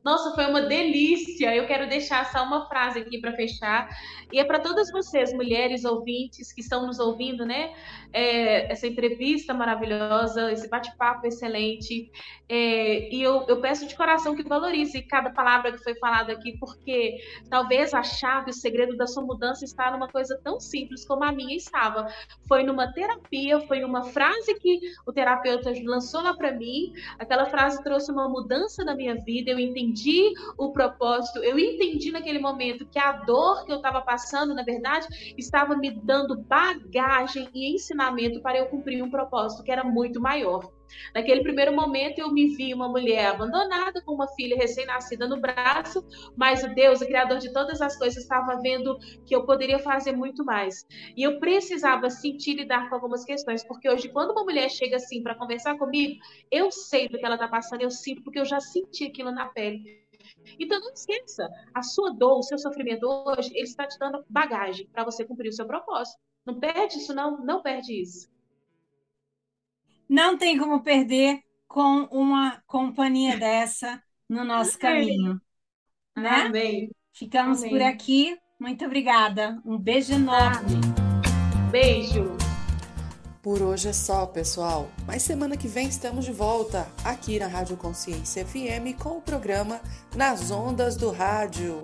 Nossa, foi uma delícia. Eu quero deixar só uma frase aqui para fechar. E é para todas vocês, mulheres ouvintes que estão nos ouvindo, né? É, essa entrevista maravilhosa, esse bate-papo excelente. É, e eu, eu, peço de coração que valorize cada palavra que foi falada aqui, porque talvez a chave, o segredo da sua mudança está numa coisa tão simples como a minha estava. Foi numa terapia, foi numa frase que o terapeuta lançou lá para mim. Aquela frase trouxe uma mudança na minha vida. Eu entendi entendi o propósito, eu entendi naquele momento que a dor que eu estava passando, na verdade, estava me dando bagagem e ensinamento para eu cumprir um propósito que era muito maior. Naquele primeiro momento, eu me vi uma mulher abandonada, com uma filha recém-nascida no braço, mas o Deus, o Criador de todas as coisas, estava vendo que eu poderia fazer muito mais. E eu precisava sentir lidar com algumas questões, porque hoje, quando uma mulher chega assim para conversar comigo, eu sei do que ela está passando, eu sinto, porque eu já senti aquilo na pele. Então não esqueça, a sua dor, o seu sofrimento hoje, ele está te dando bagagem para você cumprir o seu propósito. Não perde isso, não, não perde isso não tem como perder com uma companhia dessa no nosso caminho. Né? Amém. Ficamos Amém. por aqui. Muito obrigada. Um beijo enorme. Beijo. Por hoje é só, pessoal. Mas semana que vem estamos de volta aqui na Rádio Consciência FM com o programa Nas Ondas do Rádio.